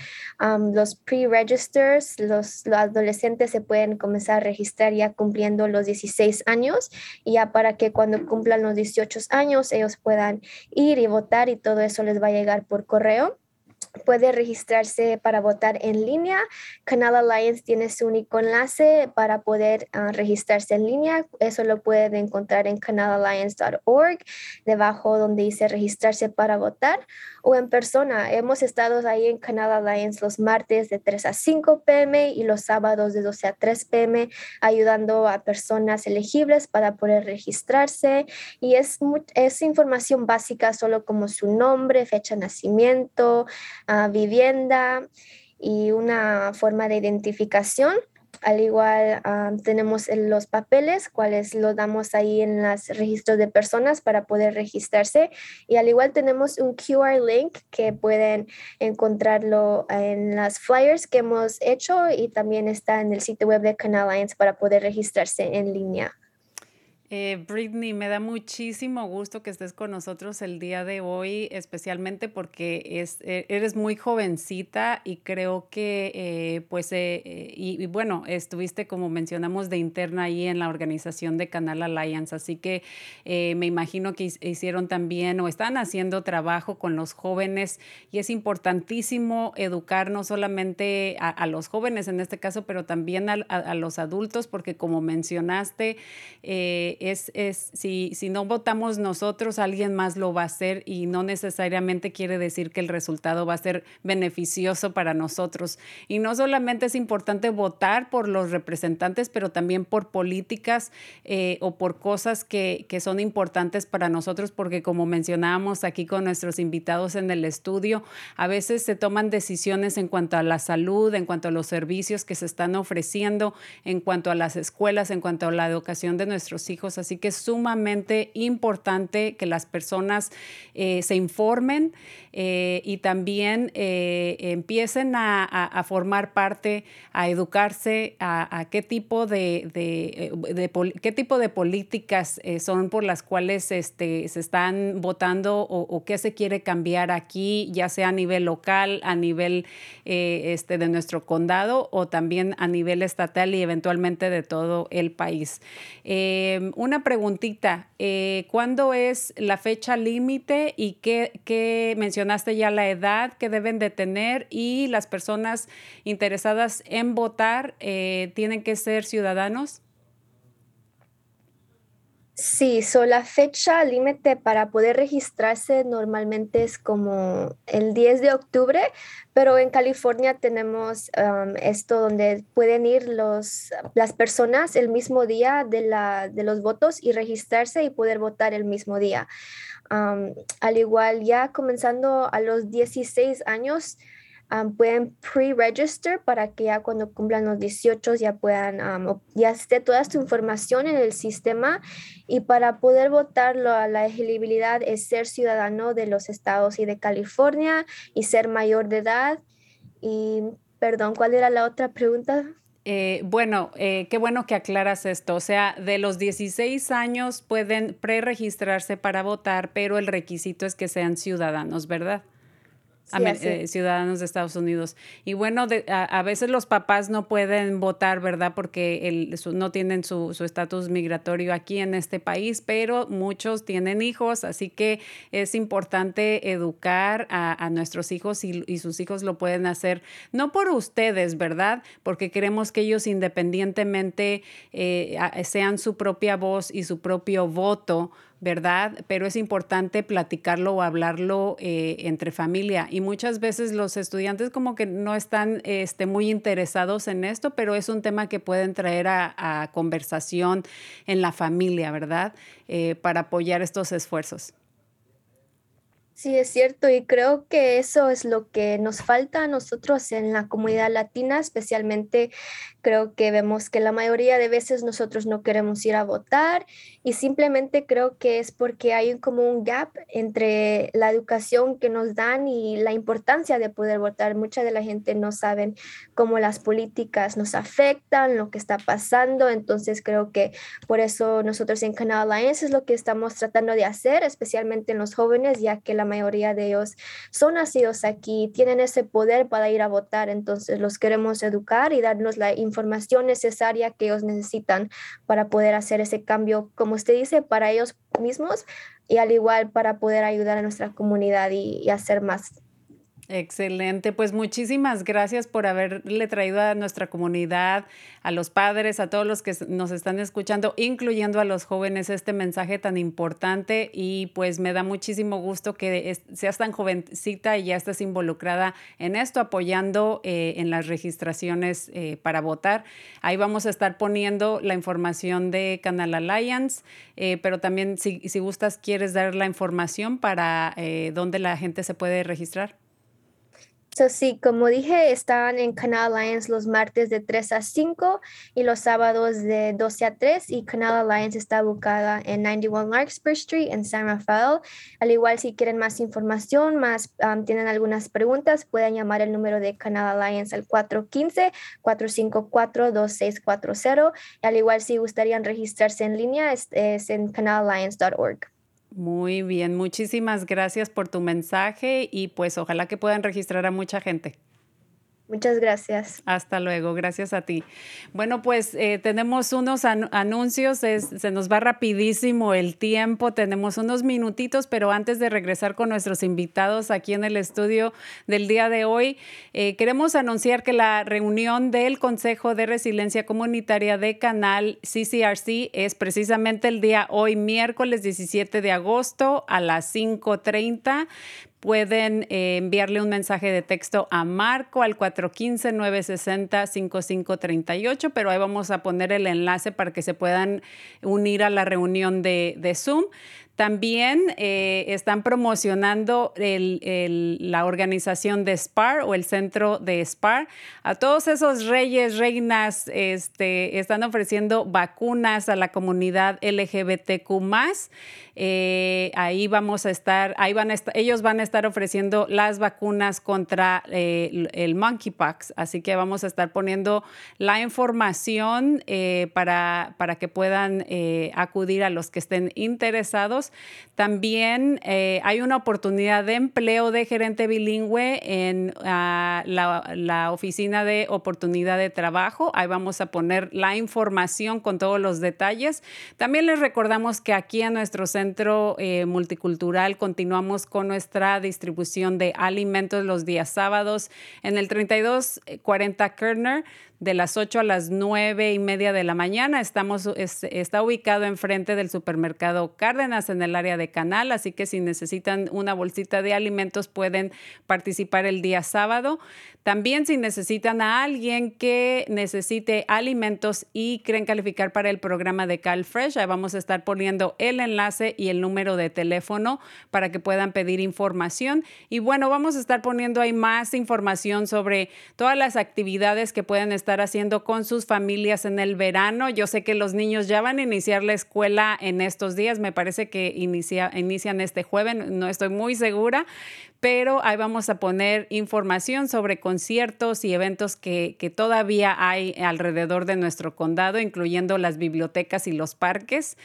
los pre-registers, los, adolescentes se pueden comenzar a registrar ya cumpliendo los 16 años, y ya para que cuando cumplan los 18 años ellos puedan ir y votar y todo eso les va a llegar por correo puede registrarse para votar en línea. Canal Alliance tiene su único enlace para poder ah, registrarse en línea. Eso lo puede encontrar en canalalliance.org, debajo donde dice registrarse para votar o en persona. Hemos estado ahí en Canal Alliance los martes de 3 a 5 pm y los sábados de 12 a 3 pm, ayudando a personas elegibles para poder registrarse. Y es, es información básica, solo como su nombre, fecha de nacimiento, vivienda y una forma de identificación. Al igual tenemos los papeles, cuales los damos ahí en los registros de personas para poder registrarse. Y al igual tenemos un QR link que pueden encontrarlo en las flyers que hemos hecho y también está en el sitio web de Canal Alliance para poder registrarse en línea. Eh, Britney, me da muchísimo gusto que estés con nosotros el día de hoy, especialmente porque es, e, eres muy jovencita y creo que, eh, pues, eh, y, bueno, estuviste, como mencionamos, de interna ahí en la organización de Canal Alliance, así que me imagino que hicieron también o están haciendo trabajo con los jóvenes y es importantísimo educar no solamente a, los jóvenes en este caso, pero también a, a los adultos, porque como mencionaste, es, es si, si no votamos nosotros, alguien más lo va a hacer y no necesariamente quiere decir que el resultado va a ser beneficioso para nosotros. Y no solamente es importante votar por los representantes, pero también por políticas eh, o por cosas que, que son importantes para nosotros, porque como mencionábamos aquí con nuestros invitados en el estudio, a veces se toman decisiones en cuanto a la salud, en cuanto a los servicios que se están ofreciendo, en cuanto a las escuelas, en cuanto a la educación de nuestros hijos Así que es sumamente importante que las personas eh, se informen eh, y también eh, empiecen a, formar parte, a educarse a, qué tipo de, qué tipo de políticas son por las cuales este, se están votando o, qué se quiere cambiar aquí, ya sea a nivel local, a nivel este, de nuestro condado o también a nivel estatal y eventualmente de todo el país una preguntita. Eh, ¿Cuándo es la fecha límite y qué, mencionaste ya la edad que deben de tener y las personas interesadas en votar eh, tienen que ser ciudadanos? Sí, so la fecha límite para poder registrarse normalmente es como el 10 de octubre, pero en California tenemos um, esto donde pueden ir los, las personas el mismo día de, la, de los votos y registrarse y poder votar el mismo día. al igual, ya comenzando a los 16 años, pueden pre-register para que ya cuando cumplan los 18 ya puedan, ya esté toda su información en el sistema y para poder votar la, la elegibilidad es ser ciudadano de los estados y de California y ser mayor de edad. Y, perdón, ¿cuál era la otra pregunta? Eh, bueno, eh, qué bueno que aclaras esto. O sea, de los 16 años pueden preregistrarse para votar, pero el requisito es que sean ciudadanos, ¿verdad? Eh, ciudadanos de Estados Unidos. Y bueno, a, veces los papás no pueden votar, ¿verdad? Porque el, no tienen su estatus migratorio aquí en este país, pero muchos tienen hijos, así que es importante educar a, nuestros hijos y, sus hijos lo pueden hacer, no por ustedes, ¿verdad? Porque queremos que ellos independientemente eh, sean su propia voz y su propio voto ¿verdad? Pero es importante platicarlo o hablarlo eh, entre familia. Y muchas veces los estudiantes como que no están este, muy interesados en esto, pero es un tema que pueden traer a, conversación en la familia, ¿verdad? Eh, para apoyar estos esfuerzos. Sí, es cierto, y creo que eso es lo que nos falta a nosotros en la comunidad latina, especialmente creo que vemos que la mayoría de veces nosotros no queremos ir a votar y simplemente creo que es porque hay como un gap entre la educación que nos dan y la importancia de poder votar. Mucha de la gente no saben cómo las políticas nos afectan, lo que está pasando, entonces creo que por eso nosotros en Canal Alliance es lo que estamos tratando de hacer, especialmente en los jóvenes, ya que la mayoría de ellos son nacidos aquí, tienen ese poder para ir a votar, entonces los queremos educar y darnos la información necesaria que ellos necesitan para poder hacer ese cambio, como usted dice, para ellos mismos y al igual para poder ayudar a nuestra comunidad y, y hacer más Excelente, pues muchísimas gracias por haberle traído a nuestra comunidad, a los padres, a todos los que nos están escuchando, incluyendo a los jóvenes, este mensaje tan importante. Y pues me da muchísimo gusto que seas tan jovencita y ya estés involucrada en esto, apoyando eh, en las registraciones eh, para votar. Ahí vamos a estar poniendo la información de Canal Alliance, eh, pero también si, si, gustas, quieres dar la información para dónde la gente se puede registrar sí, como dije, están en Canal Alliance los martes de 3 a 5 y los sábados de 12 a 3 y Canal Alliance está ubicada en 91 Larkspur Street en San Rafael. Al igual si quieren más información, más tienen algunas preguntas, pueden llamar el número de Canal Alliance al 415-454-2640. Al igual si gustarían registrarse en línea, es, es en canalalliance.org. Muy bien, muchísimas gracias por tu mensaje y pues ojalá que puedan registrar a mucha gente. Muchas gracias. Hasta luego, gracias a ti. Bueno, pues eh, tenemos unos anuncios, se nos va rapidísimo el tiempo, tenemos unos minutitos, pero antes de regresar con nuestros invitados aquí en el estudio del día de hoy, eh, queremos anunciar que la reunión del Consejo de Resiliencia Comunitaria de Canal CCRC es precisamente el día hoy, miércoles 17 de agosto a las 5.30 pueden eh, enviarle un mensaje de texto a Marco al 415-960-5538, pero ahí vamos a poner el enlace para que se puedan unir a la reunión de, de Zoom. También eh, están promocionando la organización de SPAR o el centro de SPAR. A todos esos reyes, reinas, este, están ofreciendo vacunas a la comunidad LGBTQ. Eh, ahí vamos a estar, ahí van ellos van a estar ofreciendo las vacunas contra eh, el monkeypox. Así que vamos a estar poniendo la información para, para que puedan acudir a los que estén interesados. También eh, hay una oportunidad de empleo de gerente bilingüe en ah, la, oficina de oportunidad de trabajo. Ahí vamos a poner la información con todos los detalles. También les recordamos que aquí en nuestro centro eh, multicultural continuamos con nuestra distribución de alimentos los días sábados en el 3240 Kerner de las 8 a las 9 y media de la mañana. Estamos, está ubicado enfrente del supermercado Cárdenas en el área de Canal, así que si necesitan una bolsita de alimentos pueden participar el día sábado. También si necesitan a alguien que necesite alimentos y creen calificar para el programa de CalFresh, ahí vamos a estar poniendo el enlace y el número de teléfono para que puedan pedir información. Y bueno, vamos a estar poniendo ahí más información sobre todas las actividades que pueden estar haciendo con sus familias en el verano. Yo sé que los niños ya van a iniciar la escuela en estos días, me parece que inicia, inician este jueves, no estoy muy segura, pero ahí vamos a poner información sobre conciertos y eventos que, todavía hay alrededor de nuestro condado, incluyendo las bibliotecas y los parques.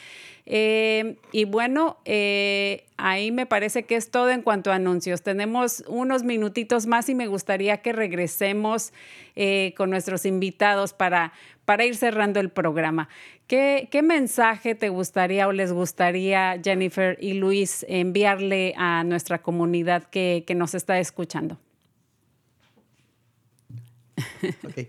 Eh, y bueno, eh, ahí me parece que es todo en cuanto a anuncios. Tenemos unos minutitos más y me gustaría que regresemos eh, con nuestros invitados para, para ir cerrando el programa. ¿Qué, mensaje te gustaría o les gustaría, Jennifer y Luis, enviarle a nuestra comunidad que, nos está escuchando?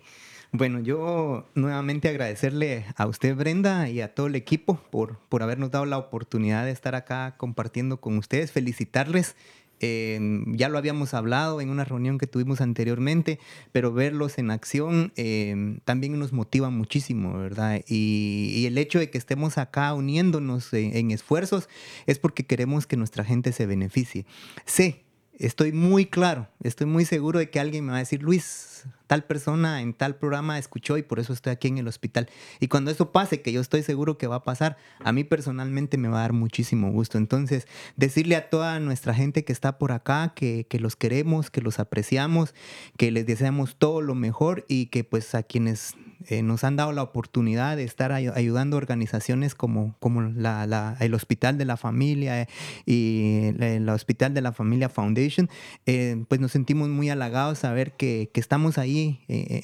Bueno, yo nuevamente agradecerle a usted, Brenda, y a todo el equipo por, por habernos dado la oportunidad de estar acá compartiendo con ustedes. Felicitarles ya lo habíamos hablado en una reunión que tuvimos anteriormente, pero verlos en acción em, también nos motiva muchísimo, ¿verdad? Y, el hecho de que estemos acá uniéndonos en, esfuerzos es porque queremos que nuestra gente se beneficie. Sé, estoy muy claro, estoy muy seguro de que alguien me va a decir, Luis, tal persona en tal programa escuchó y por eso estoy aquí en el hospital. Y cuando eso pase, que yo estoy seguro que va a pasar, a mí personalmente me va a dar muchísimo gusto. Entonces, decirle a toda nuestra gente que está por acá, que, que los queremos, que los apreciamos, que les deseamos todo lo mejor y que pues a quienes eh, nos han dado la oportunidad de estar ayudando organizaciones como, como la, el Hospital de la Familia eh, y el Hospital de la Familia Foundation, eh, pues nos sentimos muy halagados saber que, que estamos ahí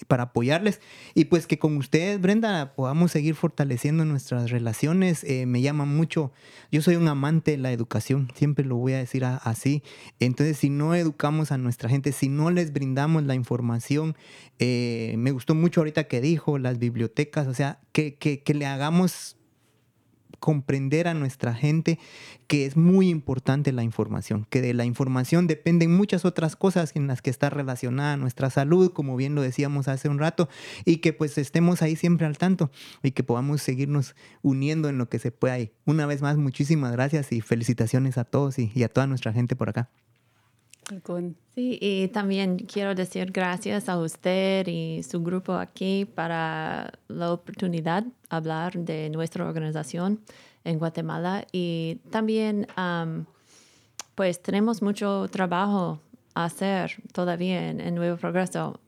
para apoyarles y pues que con ustedes, Brenda, podamos seguir fortaleciendo nuestras relaciones. me llama mucho, yo soy un amante de la educación, siempre lo voy a decir así. Entonces, si no educamos a nuestra gente, si no les brindamos la información, me gustó mucho ahorita que dijo, las bibliotecas, o sea, que, que, le hagamos comprender a nuestra gente que es muy importante la información, que de la información dependen muchas otras cosas en las que está relacionada nuestra salud, como bien lo decíamos hace un rato, y que pues estemos ahí siempre al tanto y que podamos seguirnos uniendo en lo que se pueda. Una vez más, muchísimas gracias y felicitaciones a todos y a toda nuestra gente por acá. Sí, y también quiero decir gracias a usted y su grupo aquí para la oportunidad de hablar de nuestra organización en Guatemala. Y también, pues tenemos mucho trabajo a hacer todavía en, Nuevo Progreso.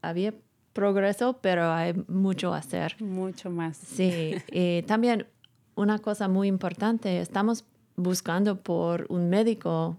había progreso, pero hay mucho a hacer. Mucho más. Sí, y también una cosa muy importante, estamos buscando por un médico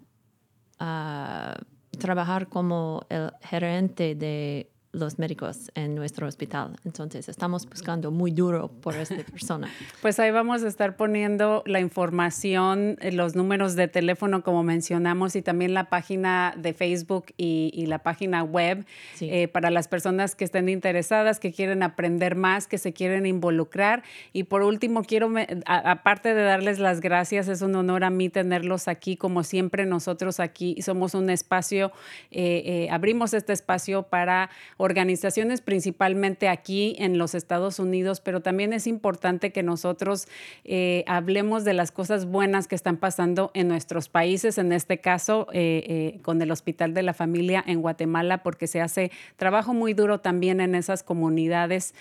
trabajar como el gerente de los médicos en nuestro hospital. Entonces, estamos buscando muy duro por esta persona. Pues ahí vamos a estar poniendo la información, eh, los números de teléfono, como mencionamos, y también la página de Facebook y, la página web eh, para las personas que estén interesadas, que quieren aprender más, que se quieren involucrar. Y por último, quiero, aparte de darles las gracias, es un honor a mí tenerlos aquí, como siempre nosotros aquí somos un espacio, eh, abrimos este espacio para organizaciones principalmente aquí en los Estados Unidos, pero también es importante que nosotros eh, hablemos de las cosas buenas que están pasando en nuestros países, en este caso eh, eh, con el Hospital de la Familia en Guatemala, porque se hace trabajo muy duro también en esas comunidades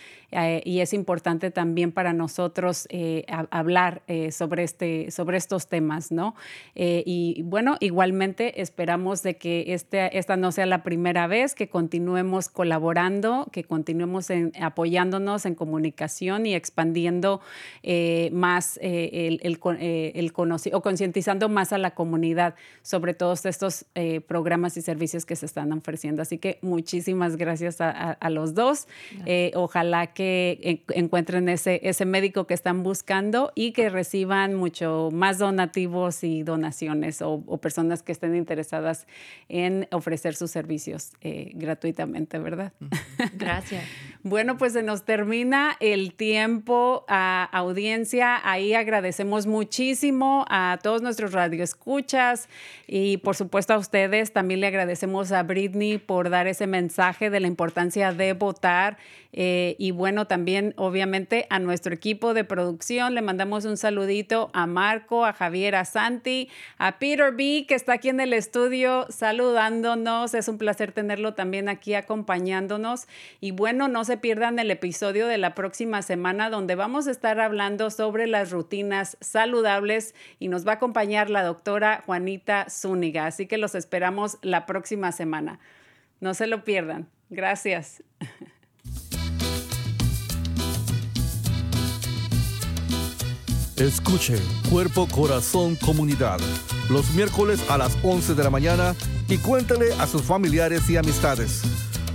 y es importante también para nosotros hablar sobre, este, sobre estos temas, ¿no? y bueno, igualmente esperamos de que este, esta no sea la primera vez que continuemos con colaborando, que continuemos apoyándonos en comunicación y expandiendo eh, más eh, el, el, eh, el o concientizando más a la comunidad sobre todos estos programas y servicios que se están ofreciendo. Así que muchísimas gracias a, los dos. ojalá que encuentren ese, ese médico que están buscando y que reciban mucho más donativos y donaciones o, o personas que estén interesadas en ofrecer sus servicios gratuitamente, ¿verdad? ¿Verdad? Gracias. Bueno, pues se nos termina el tiempo a audiencia. Ahí agradecemos muchísimo a todos nuestros radioescuchas y por supuesto a ustedes. También le agradecemos a Britney por dar ese mensaje de la importancia de votar. Eh, y bueno, también obviamente a nuestro equipo de producción le mandamos un saludito a Marco, a Javier, a Santi, a Peter B, que está aquí en el estudio saludándonos. Es un placer tenerlo también aquí acompañándonos. Y bueno, no se pierdan el episodio de la próxima semana donde vamos a estar hablando sobre las rutinas saludables y nos va a acompañar la doctora Juanita Zúñiga. Así que los esperamos la próxima semana. No se lo pierdan. Gracias. Escuche Cuerpo Corazón Comunidad los miércoles a las 11 de la mañana y cuéntale a sus familiares y amistades.